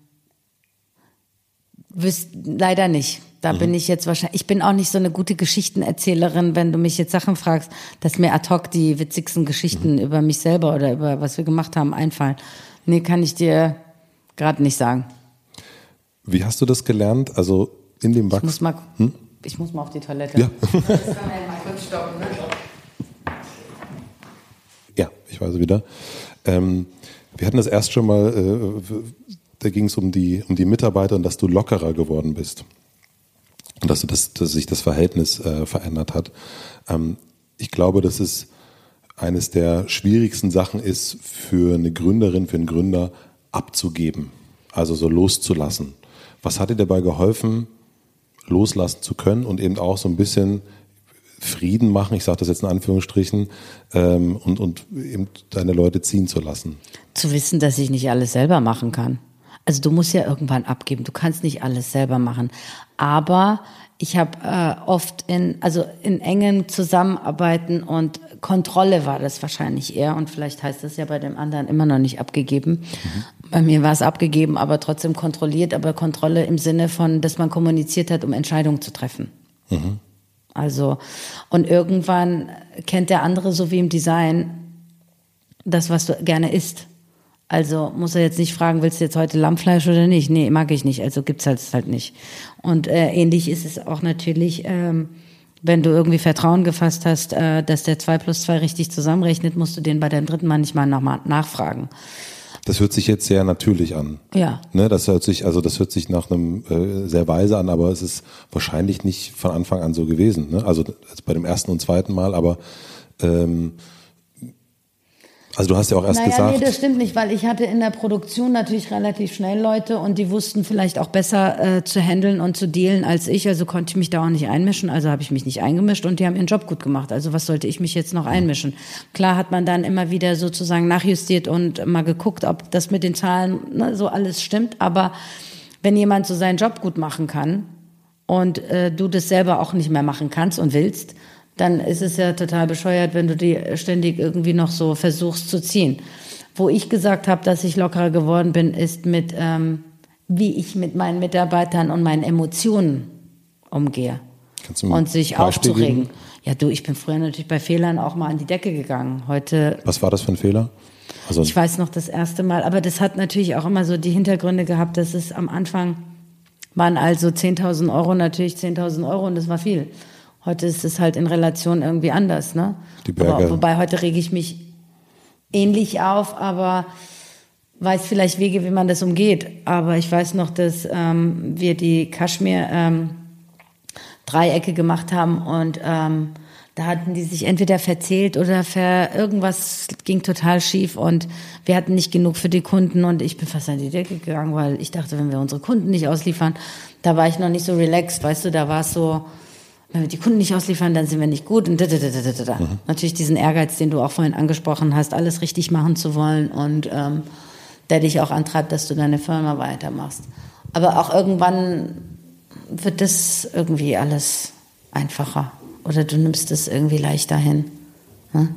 wüsst, leider nicht. Da mhm. bin ich jetzt wahrscheinlich, ich bin auch nicht so eine gute Geschichtenerzählerin, wenn du mich jetzt Sachen fragst, dass mir ad hoc die witzigsten Geschichten mhm. über mich selber oder über was wir gemacht haben einfallen. Nee, kann ich dir gerade nicht sagen. Wie hast du das gelernt? Also in dem Wachs. Ich muss mal, hm? ich muss mal auf die Toilette. Ja. Das kann ja mal kurz stoppen, ne? Ja, ich weiß wieder. Ähm, wir hatten das erst schon mal, äh, da ging es um die, um die Mitarbeiter und dass du lockerer geworden bist. Und dass, du das, dass sich das Verhältnis äh, verändert hat. Ähm, ich glaube, das ist eines der schwierigsten Sachen ist für eine Gründerin, für einen Gründer abzugeben, also so loszulassen. Was hat dir dabei geholfen, loslassen zu können und eben auch so ein bisschen Frieden machen, ich sage das jetzt in Anführungsstrichen, ähm, und, und eben deine Leute ziehen zu lassen? Zu wissen, dass ich nicht alles selber machen kann. Also du musst ja irgendwann abgeben. Du kannst nicht alles selber machen. Aber ich habe äh, oft in, also in engen Zusammenarbeiten und Kontrolle war das wahrscheinlich eher. Und vielleicht heißt das ja bei dem anderen immer noch nicht abgegeben. Mhm. Bei mir war es abgegeben, aber trotzdem kontrolliert, aber Kontrolle im Sinne von, dass man kommuniziert hat, um Entscheidungen zu treffen. Mhm. Also, und irgendwann kennt der andere, so wie im Design, das, was du gerne isst. Also muss er jetzt nicht fragen, willst du jetzt heute Lammfleisch oder nicht? Nee, mag ich nicht, also gibt's halt halt nicht. Und äh, ähnlich ist es auch natürlich, ähm, wenn du irgendwie Vertrauen gefasst hast, äh, dass der zwei plus zwei richtig zusammenrechnet, musst du den bei deinem dritten Mal nicht mal nochmal nachfragen. Das hört sich jetzt sehr natürlich an. Ja. Ne, das hört sich, also das hört sich nach einem äh, sehr weise an, aber es ist wahrscheinlich nicht von Anfang an so gewesen. Ne? Also bei dem ersten und zweiten Mal, aber ähm, also du hast ja auch erst naja, gesagt. Nee, das stimmt nicht, weil ich hatte in der Produktion natürlich relativ schnell Leute und die wussten vielleicht auch besser äh, zu handeln und zu dealen als ich. Also konnte ich mich da auch nicht einmischen. Also habe ich mich nicht eingemischt und die haben ihren Job gut gemacht. Also was sollte ich mich jetzt noch einmischen? Klar hat man dann immer wieder sozusagen nachjustiert und mal geguckt, ob das mit den Zahlen ne, so alles stimmt. Aber wenn jemand so seinen Job gut machen kann und äh, du das selber auch nicht mehr machen kannst und willst, dann ist es ja total bescheuert, wenn du die ständig irgendwie noch so versuchst zu ziehen. Wo ich gesagt habe, dass ich lockerer geworden bin, ist mit, ähm, wie ich mit meinen Mitarbeitern und meinen Emotionen umgehe. Kannst du und sich aufzuregen. Geben? Ja, du, ich bin früher natürlich bei Fehlern auch mal an die Decke gegangen. Heute. Was war das für ein Fehler? Also ich weiß noch das erste Mal, aber das hat natürlich auch immer so die Hintergründe gehabt, dass es am Anfang waren also 10.000 Euro natürlich 10.000 Euro und das war viel. Heute ist es halt in Relation irgendwie anders, ne? Die Berge. Aber, wobei heute rege ich mich ähnlich auf, aber weiß vielleicht Wege, wie man das umgeht. Aber ich weiß noch, dass ähm, wir die Kaschmir ähm, Dreiecke gemacht haben und ähm, da hatten die sich entweder verzählt oder ver irgendwas ging total schief und wir hatten nicht genug für die Kunden und ich bin fast an die Decke gegangen, weil ich dachte, wenn wir unsere Kunden nicht ausliefern, da war ich noch nicht so relaxed, weißt du, da war es so, wenn wir die Kunden nicht ausliefern, dann sind wir nicht gut und da, da, da, da, da. Mhm. Natürlich diesen Ehrgeiz, den du auch vorhin angesprochen hast, alles richtig machen zu wollen und ähm, der dich auch antreibt, dass du deine Firma weitermachst. Aber auch irgendwann wird das irgendwie alles einfacher oder du nimmst es irgendwie leichter hin. Ne?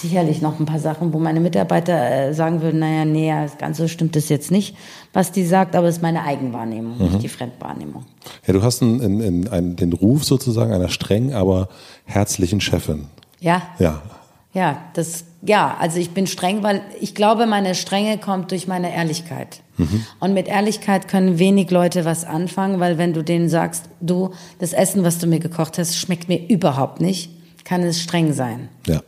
Sicherlich noch ein paar Sachen, wo meine Mitarbeiter äh, sagen würden, naja, nee, ganz so stimmt das jetzt nicht, was die sagt, aber es ist meine Eigenwahrnehmung, mhm. nicht die Fremdwahrnehmung. Ja, du hast einen, einen, einen, den Ruf sozusagen einer strengen, aber herzlichen Chefin. Ja. Ja. Ja, das, ja, also ich bin streng, weil ich glaube, meine Strenge kommt durch meine Ehrlichkeit. Mhm. Und mit Ehrlichkeit können wenig Leute was anfangen, weil wenn du denen sagst, du, das Essen, was du mir gekocht hast, schmeckt mir überhaupt nicht, kann es streng sein. Ja.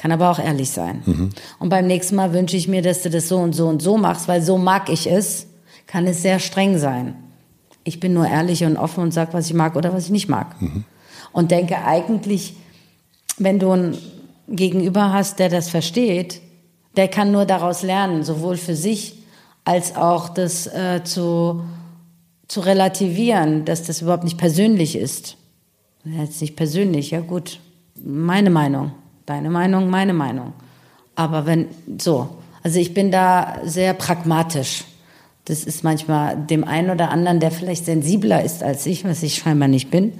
Kann aber auch ehrlich sein. Mhm. Und beim nächsten Mal wünsche ich mir, dass du das so und so und so machst, weil so mag ich es, kann es sehr streng sein. Ich bin nur ehrlich und offen und sag, was ich mag oder was ich nicht mag. Mhm. Und denke eigentlich, wenn du ein Gegenüber hast, der das versteht, der kann nur daraus lernen, sowohl für sich als auch das äh, zu, zu relativieren, dass das überhaupt nicht persönlich ist. Jetzt nicht persönlich, ja gut. Meine Meinung. Deine Meinung, meine Meinung. Aber wenn, so. Also ich bin da sehr pragmatisch. Das ist manchmal dem einen oder anderen, der vielleicht sensibler ist als ich, was ich scheinbar nicht bin,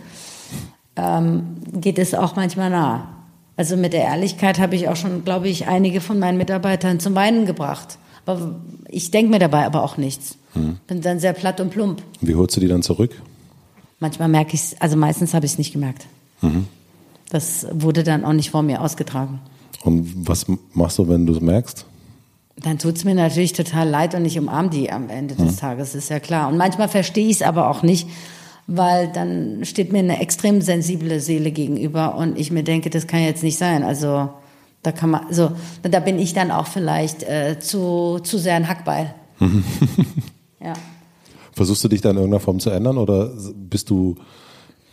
ähm, geht es auch manchmal nah. Also mit der Ehrlichkeit habe ich auch schon, glaube ich, einige von meinen Mitarbeitern zum Weinen gebracht. Aber ich denke mir dabei aber auch nichts. Mhm. Bin dann sehr platt und plump. Wie holst du die dann zurück? Manchmal merke ich es, also meistens habe ich es nicht gemerkt. Mhm. Das wurde dann auch nicht vor mir ausgetragen. Und was machst du, wenn du es merkst? Dann tut es mir natürlich total leid und ich umarme die am Ende des mhm. Tages, ist ja klar. Und manchmal verstehe ich es aber auch nicht, weil dann steht mir eine extrem sensible Seele gegenüber und ich mir denke, das kann jetzt nicht sein. Also da kann man, also da bin ich dann auch vielleicht äh, zu, zu sehr ein Hackbeil. ja. Versuchst du dich da in irgendeiner Form zu ändern oder bist du,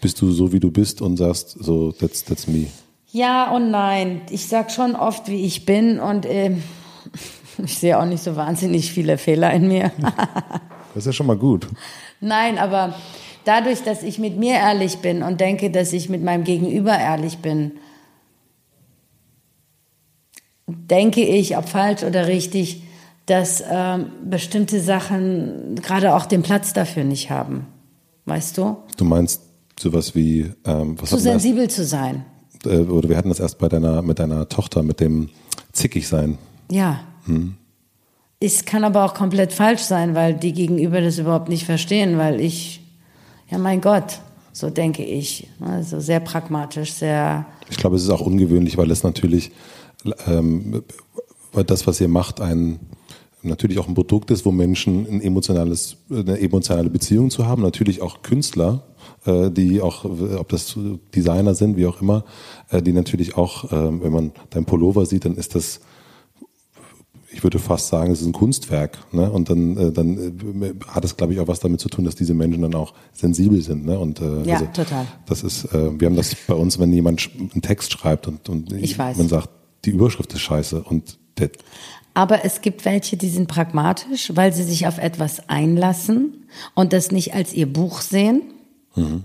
bist du so wie du bist und sagst so, that's, that's me? Ja und nein. Ich sag schon oft, wie ich bin und äh, ich sehe auch nicht so wahnsinnig viele Fehler in mir. das ist ja schon mal gut. Nein, aber dadurch, dass ich mit mir ehrlich bin und denke, dass ich mit meinem Gegenüber ehrlich bin, denke ich, ob falsch oder richtig, dass ähm, bestimmte Sachen gerade auch den Platz dafür nicht haben. Weißt du? Du meinst sowas wie ähm, was zu sensibel erst, zu sein. Äh, oder wir hatten das erst bei deiner mit deiner Tochter mit dem zickig sein. Ja. Hm. Es kann aber auch komplett falsch sein, weil die Gegenüber das überhaupt nicht verstehen, weil ich, ja mein Gott, so denke ich. Also sehr pragmatisch, sehr. Ich glaube, es ist auch ungewöhnlich, weil es natürlich ähm, weil das, was ihr macht, ein natürlich auch ein Produkt ist, wo Menschen ein emotionales, eine emotionale Beziehung zu haben. Natürlich auch Künstler, die auch, ob das Designer sind, wie auch immer, äh, die natürlich auch, äh, wenn man dein Pullover sieht, dann ist das ich würde fast sagen, es ist ein Kunstwerk. Ne? Und dann, äh, dann äh, hat es, glaube ich, auch was damit zu tun, dass diese Menschen dann auch sensibel sind. Ne? Und, äh, ja, also, total. Das ist, äh, wir haben das bei uns, wenn jemand einen Text schreibt und, und ich weiß. man sagt, die Überschrift ist scheiße und der aber es gibt welche, die sind pragmatisch, weil sie sich auf etwas einlassen und das nicht als ihr Buch sehen, mhm.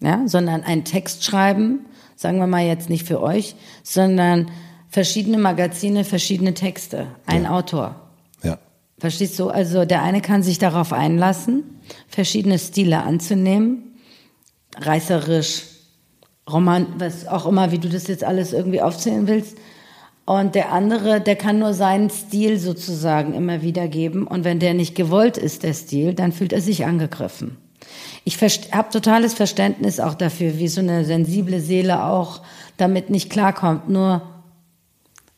ja, sondern einen Text schreiben, sagen wir mal jetzt nicht für euch, sondern verschiedene Magazine, verschiedene Texte, ein ja. Autor. Ja. Verstehst du? Also der eine kann sich darauf einlassen, verschiedene Stile anzunehmen, reißerisch, Roman, was auch immer, wie du das jetzt alles irgendwie aufzählen willst. Und der andere, der kann nur seinen Stil sozusagen immer wieder geben. Und wenn der nicht gewollt ist, der Stil, dann fühlt er sich angegriffen. Ich habe totales Verständnis auch dafür, wie so eine sensible Seele auch damit nicht klarkommt. Nur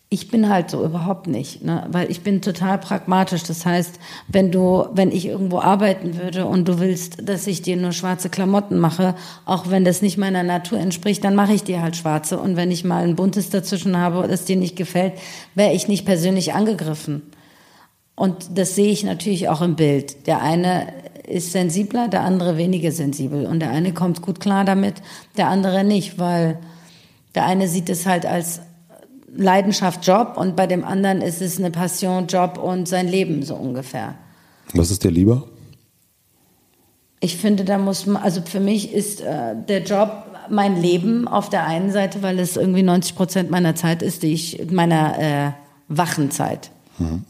ich bin halt so überhaupt nicht, ne? weil ich bin total pragmatisch. Das heißt, wenn du, wenn ich irgendwo arbeiten würde und du willst, dass ich dir nur schwarze Klamotten mache, auch wenn das nicht meiner Natur entspricht, dann mache ich dir halt schwarze. Und wenn ich mal ein buntes dazwischen habe, das dir nicht gefällt, wäre ich nicht persönlich angegriffen. Und das sehe ich natürlich auch im Bild. Der eine ist sensibler, der andere weniger sensibel. Und der eine kommt gut klar damit, der andere nicht, weil der eine sieht es halt als Leidenschaft Job und bei dem anderen ist es eine Passion Job und sein Leben so ungefähr. Was ist dir lieber? Ich finde, da muss man, also für mich ist äh, der Job mein Leben auf der einen Seite, weil es irgendwie 90 Prozent meiner Zeit ist, die ich, meiner äh, wachen Zeit, mhm.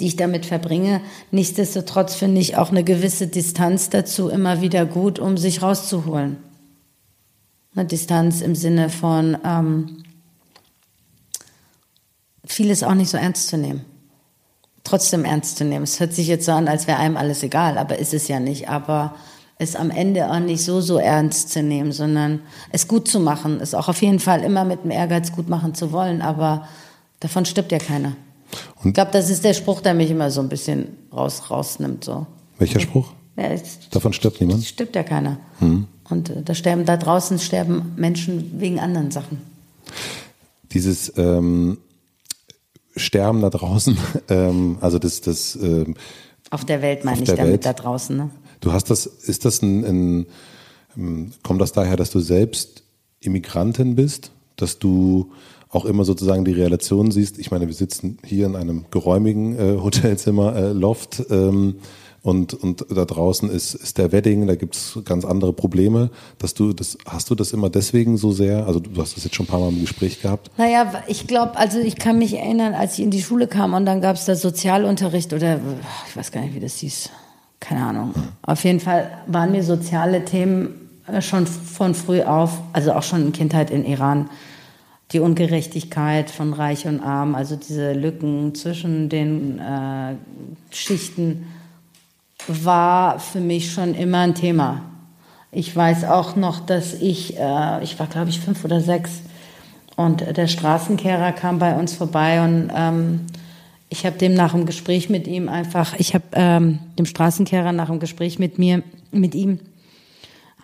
Die ich damit verbringe. Nichtsdestotrotz finde ich auch eine gewisse Distanz dazu immer wieder gut, um sich rauszuholen. Eine Distanz im Sinne von, ähm, vieles auch nicht so ernst zu nehmen. Trotzdem ernst zu nehmen. Es hört sich jetzt so an, als wäre einem alles egal, aber ist es ja nicht. Aber es am Ende auch nicht so, so ernst zu nehmen, sondern es gut zu machen, es auch auf jeden Fall immer mit dem Ehrgeiz gut machen zu wollen, aber davon stirbt ja keiner. Und ich glaube, das ist der Spruch, der mich immer so ein bisschen raus, rausnimmt. So. Welcher Spruch? Ja, davon stirbt niemand? Stirbt ja keiner. Hm. Und äh, da sterben, da draußen sterben Menschen wegen anderen Sachen. Dieses, ähm, sterben da draußen. Ähm, also das, das ähm, auf der Welt meine ich damit Welt. da draußen. Ne? Du hast das, ist das ein, ein, ähm, kommt das daher, dass du selbst Immigrantin bist, dass du auch immer sozusagen die Relation siehst. Ich meine, wir sitzen hier in einem geräumigen äh, Hotelzimmer, äh, Loft. Ähm, und, und da draußen ist, ist der Wedding, da gibt's ganz andere Probleme, dass du das, hast du das immer deswegen so sehr, also du hast das jetzt schon ein paar Mal im Gespräch gehabt? Naja, ich glaube, also ich kann mich erinnern, als ich in die Schule kam und dann gab's da Sozialunterricht oder ich weiß gar nicht, wie das hieß, keine Ahnung. Hm. Auf jeden Fall waren mir soziale Themen äh, schon von früh auf, also auch schon in Kindheit in Iran, die Ungerechtigkeit von Reich und Arm, also diese Lücken zwischen den äh, Schichten, war für mich schon immer ein Thema. Ich weiß auch noch, dass ich, äh, ich war glaube ich fünf oder sechs, und der Straßenkehrer kam bei uns vorbei und ähm, ich habe dem nach dem Gespräch mit ihm einfach, ich habe ähm, dem Straßenkehrer nach dem Gespräch mit mir, mit ihm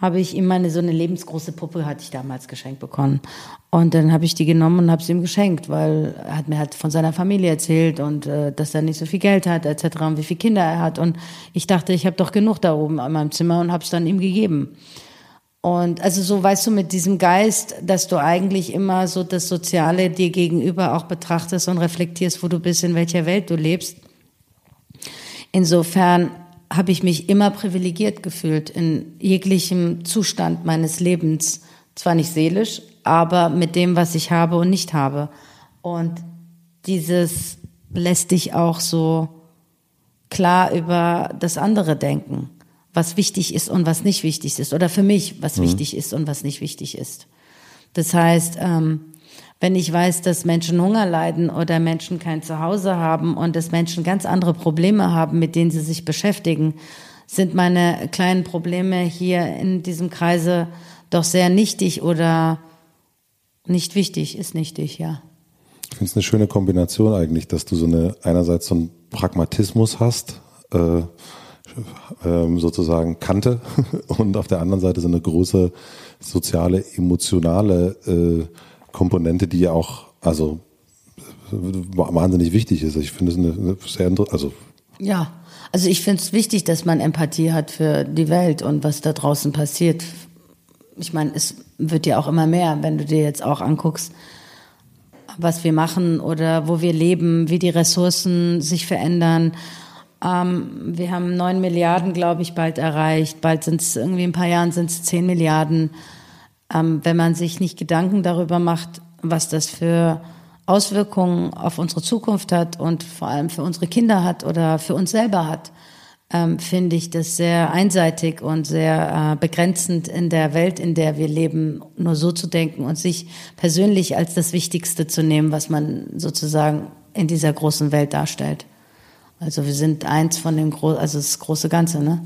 habe ich ihm meine so eine lebensgroße Puppe hatte ich damals geschenkt bekommen und dann habe ich die genommen und habe sie ihm geschenkt, weil er hat mir halt von seiner Familie erzählt und äh, dass er nicht so viel Geld hat etc. und wie viele Kinder er hat und ich dachte, ich habe doch genug da oben an meinem Zimmer und habe es dann ihm gegeben. Und also so weißt du mit diesem Geist, dass du eigentlich immer so das Soziale dir gegenüber auch betrachtest und reflektierst, wo du bist, in welcher Welt du lebst. Insofern habe ich mich immer privilegiert gefühlt in jeglichem Zustand meines Lebens. Zwar nicht seelisch, aber mit dem, was ich habe und nicht habe. Und dieses lässt dich auch so klar über das andere denken, was wichtig ist und was nicht wichtig ist. Oder für mich, was mhm. wichtig ist und was nicht wichtig ist. Das heißt, ähm, wenn ich weiß, dass Menschen Hunger leiden oder Menschen kein Zuhause haben und dass Menschen ganz andere Probleme haben, mit denen sie sich beschäftigen, sind meine kleinen Probleme hier in diesem Kreise doch sehr nichtig oder nicht wichtig, ist nichtig, ja. Ich finde es eine schöne Kombination eigentlich, dass du so eine einerseits so einen Pragmatismus hast, äh, äh, sozusagen Kante und auf der anderen Seite so eine große soziale, emotionale äh, Komponente, die ja auch, also wahnsinnig wichtig ist. Ich finde es eine, eine sehr, also ja, also ich finde es wichtig, dass man Empathie hat für die Welt und was da draußen passiert. Ich meine, es wird ja auch immer mehr, wenn du dir jetzt auch anguckst, was wir machen oder wo wir leben, wie die Ressourcen sich verändern. Ähm, wir haben neun Milliarden, glaube ich, bald erreicht. Bald sind es irgendwie in ein paar Jahren sind es zehn Milliarden ähm, wenn man sich nicht Gedanken darüber macht, was das für Auswirkungen auf unsere Zukunft hat und vor allem für unsere Kinder hat oder für uns selber hat, ähm, finde ich das sehr einseitig und sehr äh, begrenzend in der Welt, in der wir leben, nur so zu denken und sich persönlich als das Wichtigste zu nehmen, was man sozusagen in dieser großen Welt darstellt. Also wir sind eins von dem Gro also das große Ganze, ne?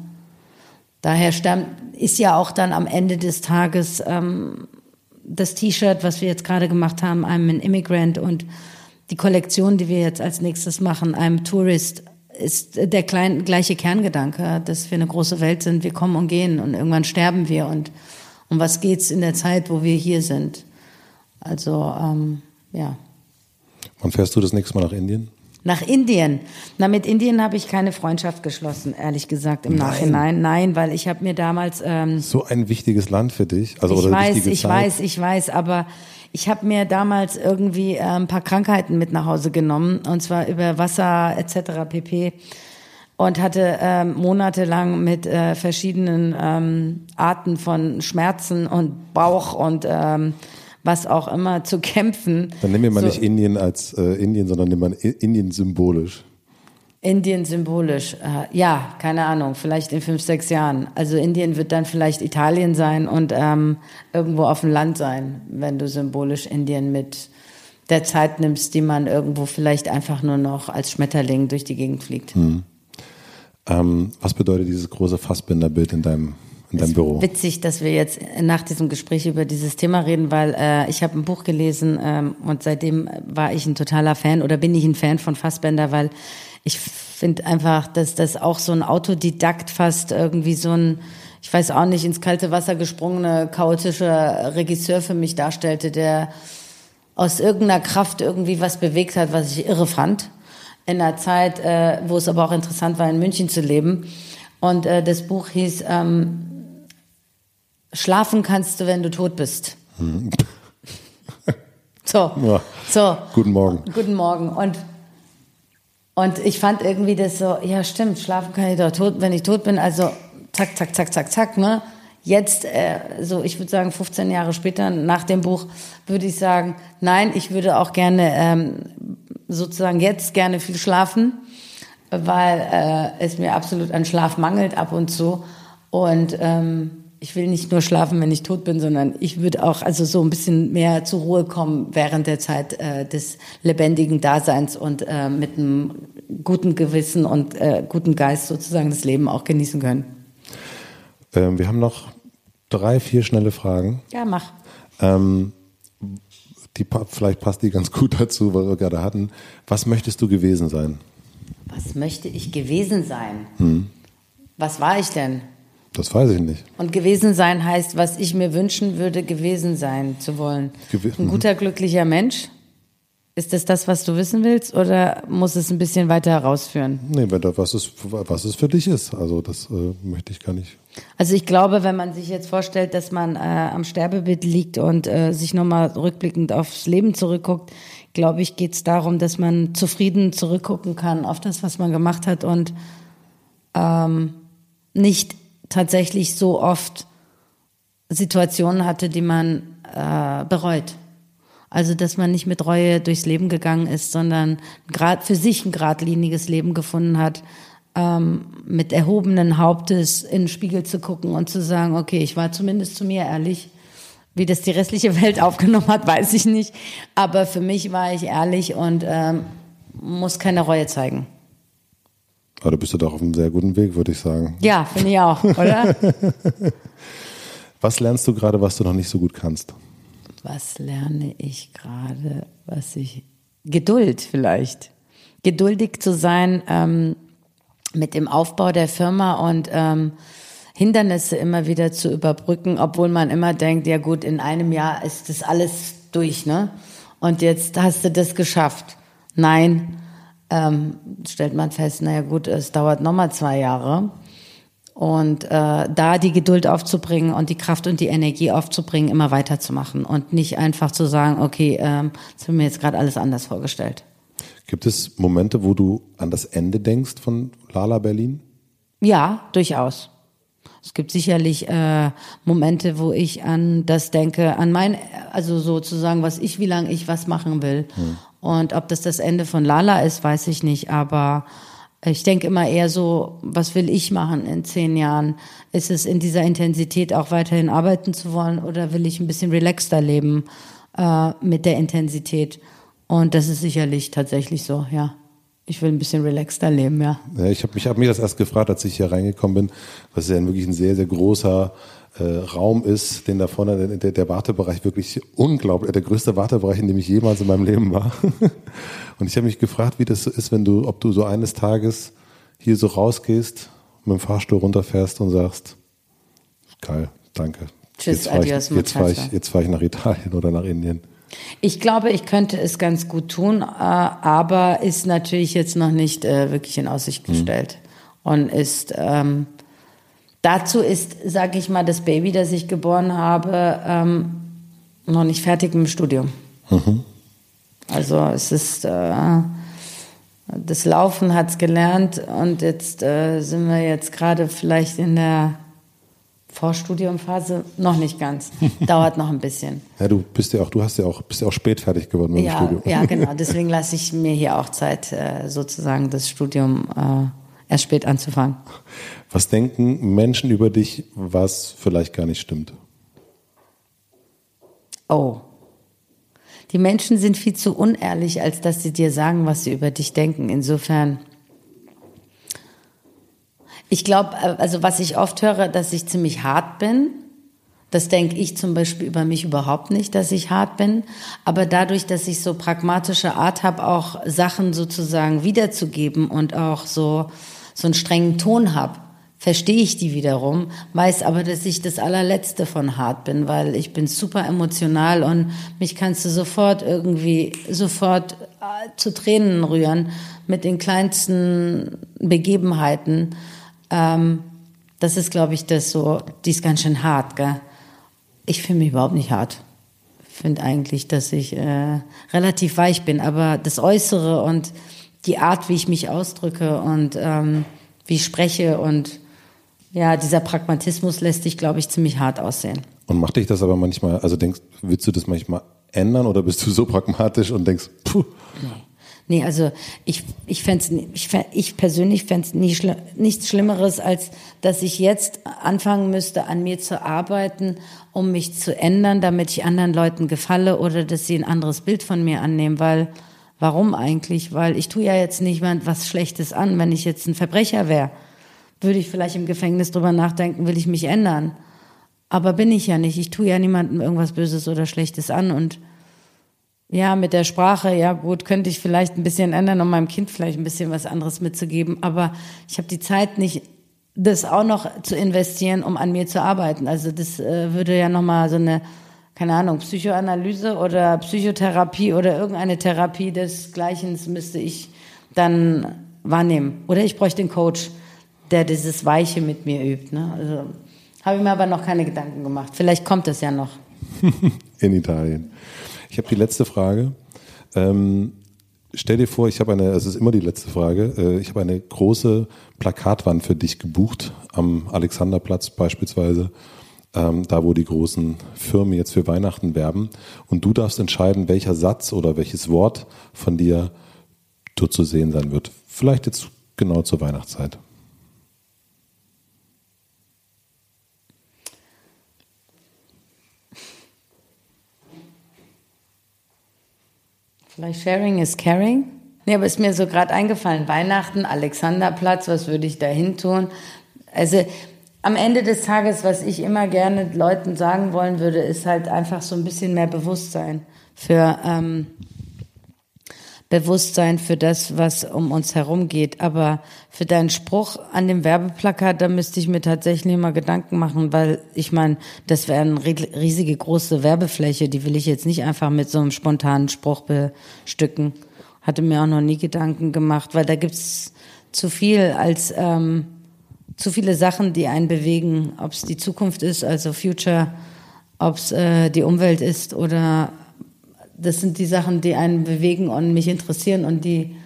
Daher stammt, ist ja auch dann am Ende des Tages ähm, das T-Shirt, was wir jetzt gerade gemacht haben, I'm an Immigrant und die Kollektion, die wir jetzt als nächstes machen, I'm Tourist, ist der klein, gleiche Kerngedanke, dass wir eine große Welt sind, wir kommen und gehen und irgendwann sterben wir und um was geht's in der Zeit, wo wir hier sind? Also ähm, ja. Wann fährst du das nächste Mal nach Indien? Nach Indien. Na, mit Indien habe ich keine Freundschaft geschlossen, ehrlich gesagt, im Nein. Nachhinein. Nein, weil ich habe mir damals... Ähm, so ein wichtiges Land für dich. Also, ich oder weiß, ich Zeit. weiß, ich weiß, aber ich habe mir damals irgendwie äh, ein paar Krankheiten mit nach Hause genommen, und zwar über Wasser etc. pp. Und hatte ähm, monatelang mit äh, verschiedenen ähm, Arten von Schmerzen und Bauch und... Ähm, was auch immer zu kämpfen. Dann nehmen wir mal so, nicht Indien als äh, Indien, sondern nehmen wir Indien symbolisch. Indien symbolisch, äh, ja, keine Ahnung, vielleicht in fünf, sechs Jahren. Also Indien wird dann vielleicht Italien sein und ähm, irgendwo auf dem Land sein, wenn du symbolisch Indien mit der Zeit nimmst, die man irgendwo vielleicht einfach nur noch als Schmetterling durch die Gegend fliegt. Hm. Ähm, was bedeutet dieses große Fassbinderbild in deinem in deinem Büro. Witzig, dass wir jetzt nach diesem Gespräch über dieses Thema reden, weil äh, ich habe ein Buch gelesen ähm, und seitdem war ich ein totaler Fan oder bin ich ein Fan von Fassbender, weil ich finde einfach, dass das auch so ein Autodidakt fast irgendwie so ein, ich weiß auch nicht, ins kalte Wasser gesprungene, chaotischer Regisseur für mich darstellte, der aus irgendeiner Kraft irgendwie was bewegt hat, was ich irre fand. In einer Zeit, äh, wo es aber auch interessant war, in München zu leben. Und äh, das Buch hieß ähm, Schlafen kannst du, wenn du tot bist. So, ja. so. Guten Morgen. Guten Morgen. Und Und ich fand irgendwie das so, ja stimmt, schlafen kann ich doch tot, wenn ich tot bin. Also zack, zack, zack, zack, zack, ne? Jetzt, äh, so ich würde sagen, 15 Jahre später nach dem Buch, würde ich sagen, nein, ich würde auch gerne ähm, sozusagen jetzt gerne viel schlafen, weil äh, es mir absolut an Schlaf mangelt ab und zu. Und ähm, ich will nicht nur schlafen, wenn ich tot bin, sondern ich würde auch also so ein bisschen mehr zur Ruhe kommen während der Zeit äh, des lebendigen Daseins und äh, mit einem guten Gewissen und äh, guten Geist sozusagen das Leben auch genießen können. Ähm, wir haben noch drei, vier schnelle Fragen. Ja, mach. Ähm, die, vielleicht passt die ganz gut dazu, was wir gerade hatten. Was möchtest du gewesen sein? Was möchte ich gewesen sein? Hm. Was war ich denn? Das weiß ich nicht. Und gewesen sein heißt, was ich mir wünschen würde, gewesen sein zu wollen. Gew Ein guter, glücklicher Mensch. Ist das das, was du wissen willst, oder muss es ein bisschen weiter herausführen? Nee, was ist, was es für dich ist. Also das äh, möchte ich gar nicht. Also ich glaube, wenn man sich jetzt vorstellt, dass man äh, am Sterbebett liegt und äh, sich nochmal rückblickend aufs Leben zurückguckt, glaube ich, geht es darum, dass man zufrieden zurückgucken kann auf das, was man gemacht hat und ähm, nicht tatsächlich so oft Situationen hatte, die man äh, bereut. Also, dass man nicht mit Reue durchs Leben gegangen ist, sondern gerade für sich ein geradliniges Leben gefunden hat, ähm, mit erhobenen Hauptes in den Spiegel zu gucken und zu sagen, okay, ich war zumindest zu mir ehrlich. Wie das die restliche Welt aufgenommen hat, weiß ich nicht. Aber für mich war ich ehrlich und ähm, muss keine Reue zeigen. Aber du bist ja doch auf einem sehr guten Weg, würde ich sagen. Ja, finde ich auch, oder? was lernst du gerade, was du noch nicht so gut kannst? Was lerne ich gerade, was ich. Geduld vielleicht. Geduldig zu sein ähm, mit dem Aufbau der Firma und ähm, Hindernisse immer wieder zu überbrücken, obwohl man immer denkt, ja gut, in einem Jahr ist das alles durch, ne? Und jetzt hast du das geschafft. Nein, ähm, stellt man fest, naja gut, es dauert nochmal zwei Jahre. Und äh, da die Geduld aufzubringen und die Kraft und die Energie aufzubringen, immer weiterzumachen und nicht einfach zu sagen, okay, ähm, das haben wir jetzt gerade alles anders vorgestellt. Gibt es Momente, wo du an das Ende denkst von Lala Berlin? Ja, durchaus. Es gibt sicherlich äh, Momente, wo ich an das denke, an mein, also sozusagen, was ich, wie lange ich was machen will. Hm. Und ob das das Ende von Lala ist, weiß ich nicht. Aber ich denke immer eher so, was will ich machen in zehn Jahren? Ist es in dieser Intensität auch weiterhin arbeiten zu wollen oder will ich ein bisschen relaxter leben äh, mit der Intensität? Und das ist sicherlich tatsächlich so, ja. Ich will ein bisschen relaxter leben, ja. ja ich habe mich, hab mich das erst gefragt, als ich hier reingekommen bin, was ja wirklich ein sehr, sehr großer äh, Raum ist, den da vorne, der, der Wartebereich wirklich unglaublich, der größte Wartebereich, in dem ich jemals in meinem Leben war. Und ich habe mich gefragt, wie das so ist, wenn du, ob du so eines Tages hier so rausgehst, mit dem Fahrstuhl runterfährst und sagst, geil, danke. Tschüss, jetzt adios, ich, jetzt fahre ich, jetzt fahr ich nach Italien oder nach Indien. Ich glaube, ich könnte es ganz gut tun, äh, aber ist natürlich jetzt noch nicht äh, wirklich in Aussicht hm. gestellt. Mhm. Und ist ähm, Dazu ist, sage ich mal, das Baby, das ich geboren habe, ähm, noch nicht fertig mit dem Studium. Mhm. Also es ist, äh, das Laufen hat es gelernt und jetzt äh, sind wir jetzt gerade vielleicht in der Vorstudiumphase noch nicht ganz. Dauert noch ein bisschen. Ja, du bist ja auch, du hast ja auch, bist ja auch spät fertig geworden mit ja, dem Studium. Ja, genau. Deswegen lasse ich mir hier auch Zeit, äh, sozusagen das Studium äh, erst spät anzufangen. Was denken Menschen über dich, was vielleicht gar nicht stimmt? Oh. Die Menschen sind viel zu unehrlich, als dass sie dir sagen, was sie über dich denken. Insofern. Ich glaube, also was ich oft höre, dass ich ziemlich hart bin. Das denke ich zum Beispiel über mich überhaupt nicht, dass ich hart bin. Aber dadurch, dass ich so pragmatische Art habe, auch Sachen sozusagen wiederzugeben und auch so so einen strengen Ton habe, verstehe ich die wiederum, weiß aber, dass ich das allerletzte von hart bin, weil ich bin super emotional und mich kannst du sofort irgendwie, sofort äh, zu Tränen rühren mit den kleinsten Begebenheiten. Ähm, das ist, glaube ich, das so, die ist ganz schön hart, gell? Ich finde mich überhaupt nicht hart. Ich finde eigentlich, dass ich äh, relativ weich bin, aber das Äußere und die Art, wie ich mich ausdrücke und ähm, wie ich spreche und ja, dieser Pragmatismus lässt dich, glaube ich, ziemlich hart aussehen. Und macht dich das aber manchmal, also denkst, willst du das manchmal ändern oder bist du so pragmatisch und denkst, puh. Nee. Nee, also ich, ich, fänd's, ich, ich persönlich fände es nie schli nichts Schlimmeres, als dass ich jetzt anfangen müsste, an mir zu arbeiten, um mich zu ändern, damit ich anderen Leuten gefalle oder dass sie ein anderes Bild von mir annehmen. Weil, warum eigentlich? Weil ich tue ja jetzt nicht was Schlechtes an. Wenn ich jetzt ein Verbrecher wäre, würde ich vielleicht im Gefängnis drüber nachdenken, will ich mich ändern. Aber bin ich ja nicht. Ich tue ja niemandem irgendwas Böses oder Schlechtes an und ja, mit der Sprache, ja gut, könnte ich vielleicht ein bisschen ändern, um meinem Kind vielleicht ein bisschen was anderes mitzugeben. Aber ich habe die Zeit nicht, das auch noch zu investieren, um an mir zu arbeiten. Also das äh, würde ja nochmal so eine, keine Ahnung, Psychoanalyse oder Psychotherapie oder irgendeine Therapie des Gleichens müsste ich dann wahrnehmen. Oder ich bräuchte einen Coach, der dieses Weiche mit mir übt. Ne? Also habe ich mir aber noch keine Gedanken gemacht. Vielleicht kommt es ja noch. In Italien. Ich habe die letzte Frage. Ähm, stell dir vor, ich habe eine, es ist immer die letzte Frage, äh, ich habe eine große Plakatwand für dich gebucht, am Alexanderplatz beispielsweise, ähm, da wo die großen Firmen jetzt für Weihnachten werben. Und du darfst entscheiden, welcher Satz oder welches Wort von dir dort zu sehen sein wird. Vielleicht jetzt genau zur Weihnachtszeit. Vielleicht Sharing is Caring. Nee, aber ist mir so gerade eingefallen. Weihnachten, Alexanderplatz, was würde ich da hin tun? Also am Ende des Tages, was ich immer gerne Leuten sagen wollen würde, ist halt einfach so ein bisschen mehr Bewusstsein für ähm, Bewusstsein für das, was um uns herum geht. Aber für deinen Spruch an dem Werbeplakat, da müsste ich mir tatsächlich mal Gedanken machen, weil ich meine, das wäre eine riesige große Werbefläche, die will ich jetzt nicht einfach mit so einem spontanen Spruch bestücken. Hatte mir auch noch nie Gedanken gemacht, weil da gibt's zu viel als ähm, zu viele Sachen, die einen bewegen, ob es die Zukunft ist, also Future, ob es äh, die Umwelt ist oder das sind die Sachen, die einen bewegen und mich interessieren und die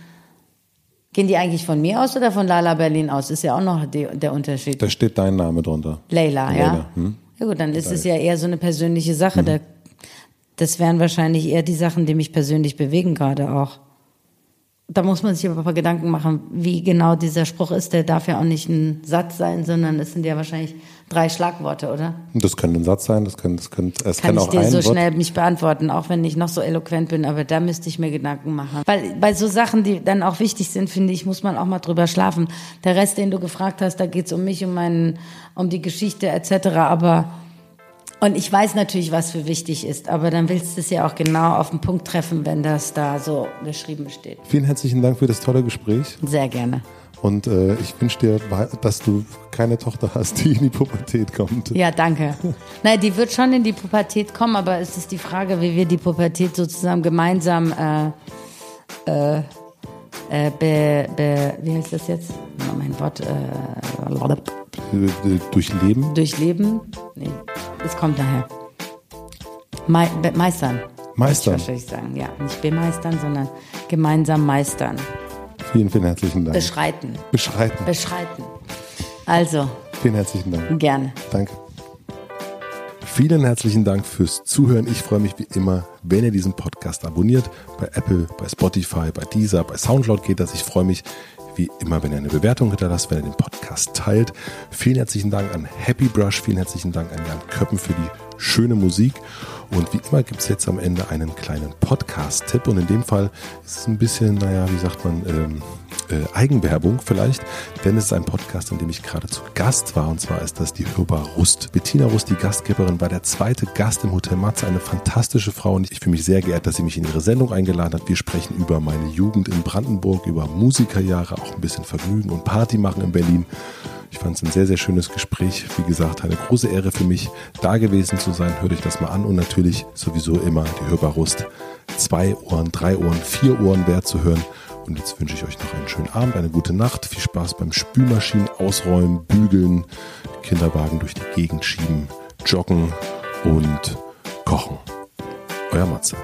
gehen die eigentlich von mir aus oder von Lala Berlin aus? Ist ja auch noch die, der Unterschied. Da steht dein Name drunter. Leila, ja. Leila. Hm? Ja gut, dann ist es ja eher so eine persönliche Sache. Mhm. Da, das wären wahrscheinlich eher die Sachen, die mich persönlich bewegen gerade auch da muss man sich aber Gedanken machen, wie genau dieser Spruch ist. Der darf ja auch nicht ein Satz sein, sondern es sind ja wahrscheinlich drei Schlagworte, oder? Das könnte ein Satz sein, das könnte, das könnte, es kann, kann ich dir so Wort. schnell nicht beantworten, auch wenn ich noch so eloquent bin, aber da müsste ich mir Gedanken machen. Weil bei so Sachen, die dann auch wichtig sind, finde ich, muss man auch mal drüber schlafen. Der Rest, den du gefragt hast, da geht's um mich, um meinen, um die Geschichte etc., aber und ich weiß natürlich, was für wichtig ist, aber dann willst du es ja auch genau auf den Punkt treffen, wenn das da so beschrieben steht. Vielen herzlichen Dank für das tolle Gespräch. Sehr gerne. Und äh, ich wünsche dir, dass du keine Tochter hast, die in die Pubertät kommt. Ja, danke. Nein, die wird schon in die Pubertät kommen, aber es ist die Frage, wie wir die Pubertät sozusagen gemeinsam äh, äh, äh be, be, wie heißt das jetzt? Oh, mein Wort. Äh, durchleben? Durchleben? Nee, es kommt daher. Me meistern. Meistern. Ich ich sagen. Ja, nicht bemeistern, sondern gemeinsam meistern. Vielen, vielen herzlichen Dank. Beschreiten. Beschreiten. Beschreiten. Also. Vielen herzlichen Dank. Gerne. Danke. Vielen herzlichen Dank fürs Zuhören. Ich freue mich wie immer, wenn ihr diesen Podcast abonniert. Bei Apple, bei Spotify, bei Deezer, bei Soundcloud geht das. Ich freue mich wie immer, wenn ihr eine Bewertung hinterlasst, wenn ihr den Podcast teilt. Vielen herzlichen Dank an Happy Brush, vielen herzlichen Dank an Jan Köppen für die schöne Musik. Und wie immer gibt es jetzt am Ende einen kleinen Podcast-Tipp. Und in dem Fall ist es ein bisschen, naja, wie sagt man, ähm, äh, Eigenwerbung vielleicht, denn es ist ein Podcast, in dem ich gerade zu Gast war. Und zwar ist das die Hörbar Rust. Bettina Rust, die Gastgeberin, war der zweite Gast im Hotel Matze, eine fantastische Frau. Und ich fühle mich sehr geehrt, dass sie mich in ihre Sendung eingeladen hat. Wir sprechen über meine Jugend in Brandenburg, über Musikerjahre, auch ein bisschen Vergnügen und Party machen in Berlin. Ich fand es ein sehr, sehr schönes Gespräch. Wie gesagt, eine große Ehre für mich, da gewesen zu sein. Hört euch das mal an und natürlich sowieso immer die Hörbar Rust. Zwei Ohren, drei Ohren, vier Ohren wert zu hören. Und jetzt wünsche ich euch noch einen schönen Abend, eine gute Nacht. Viel Spaß beim Spülmaschinen ausräumen, bügeln, Kinderwagen durch die Gegend schieben, joggen und kochen. Euer Matze.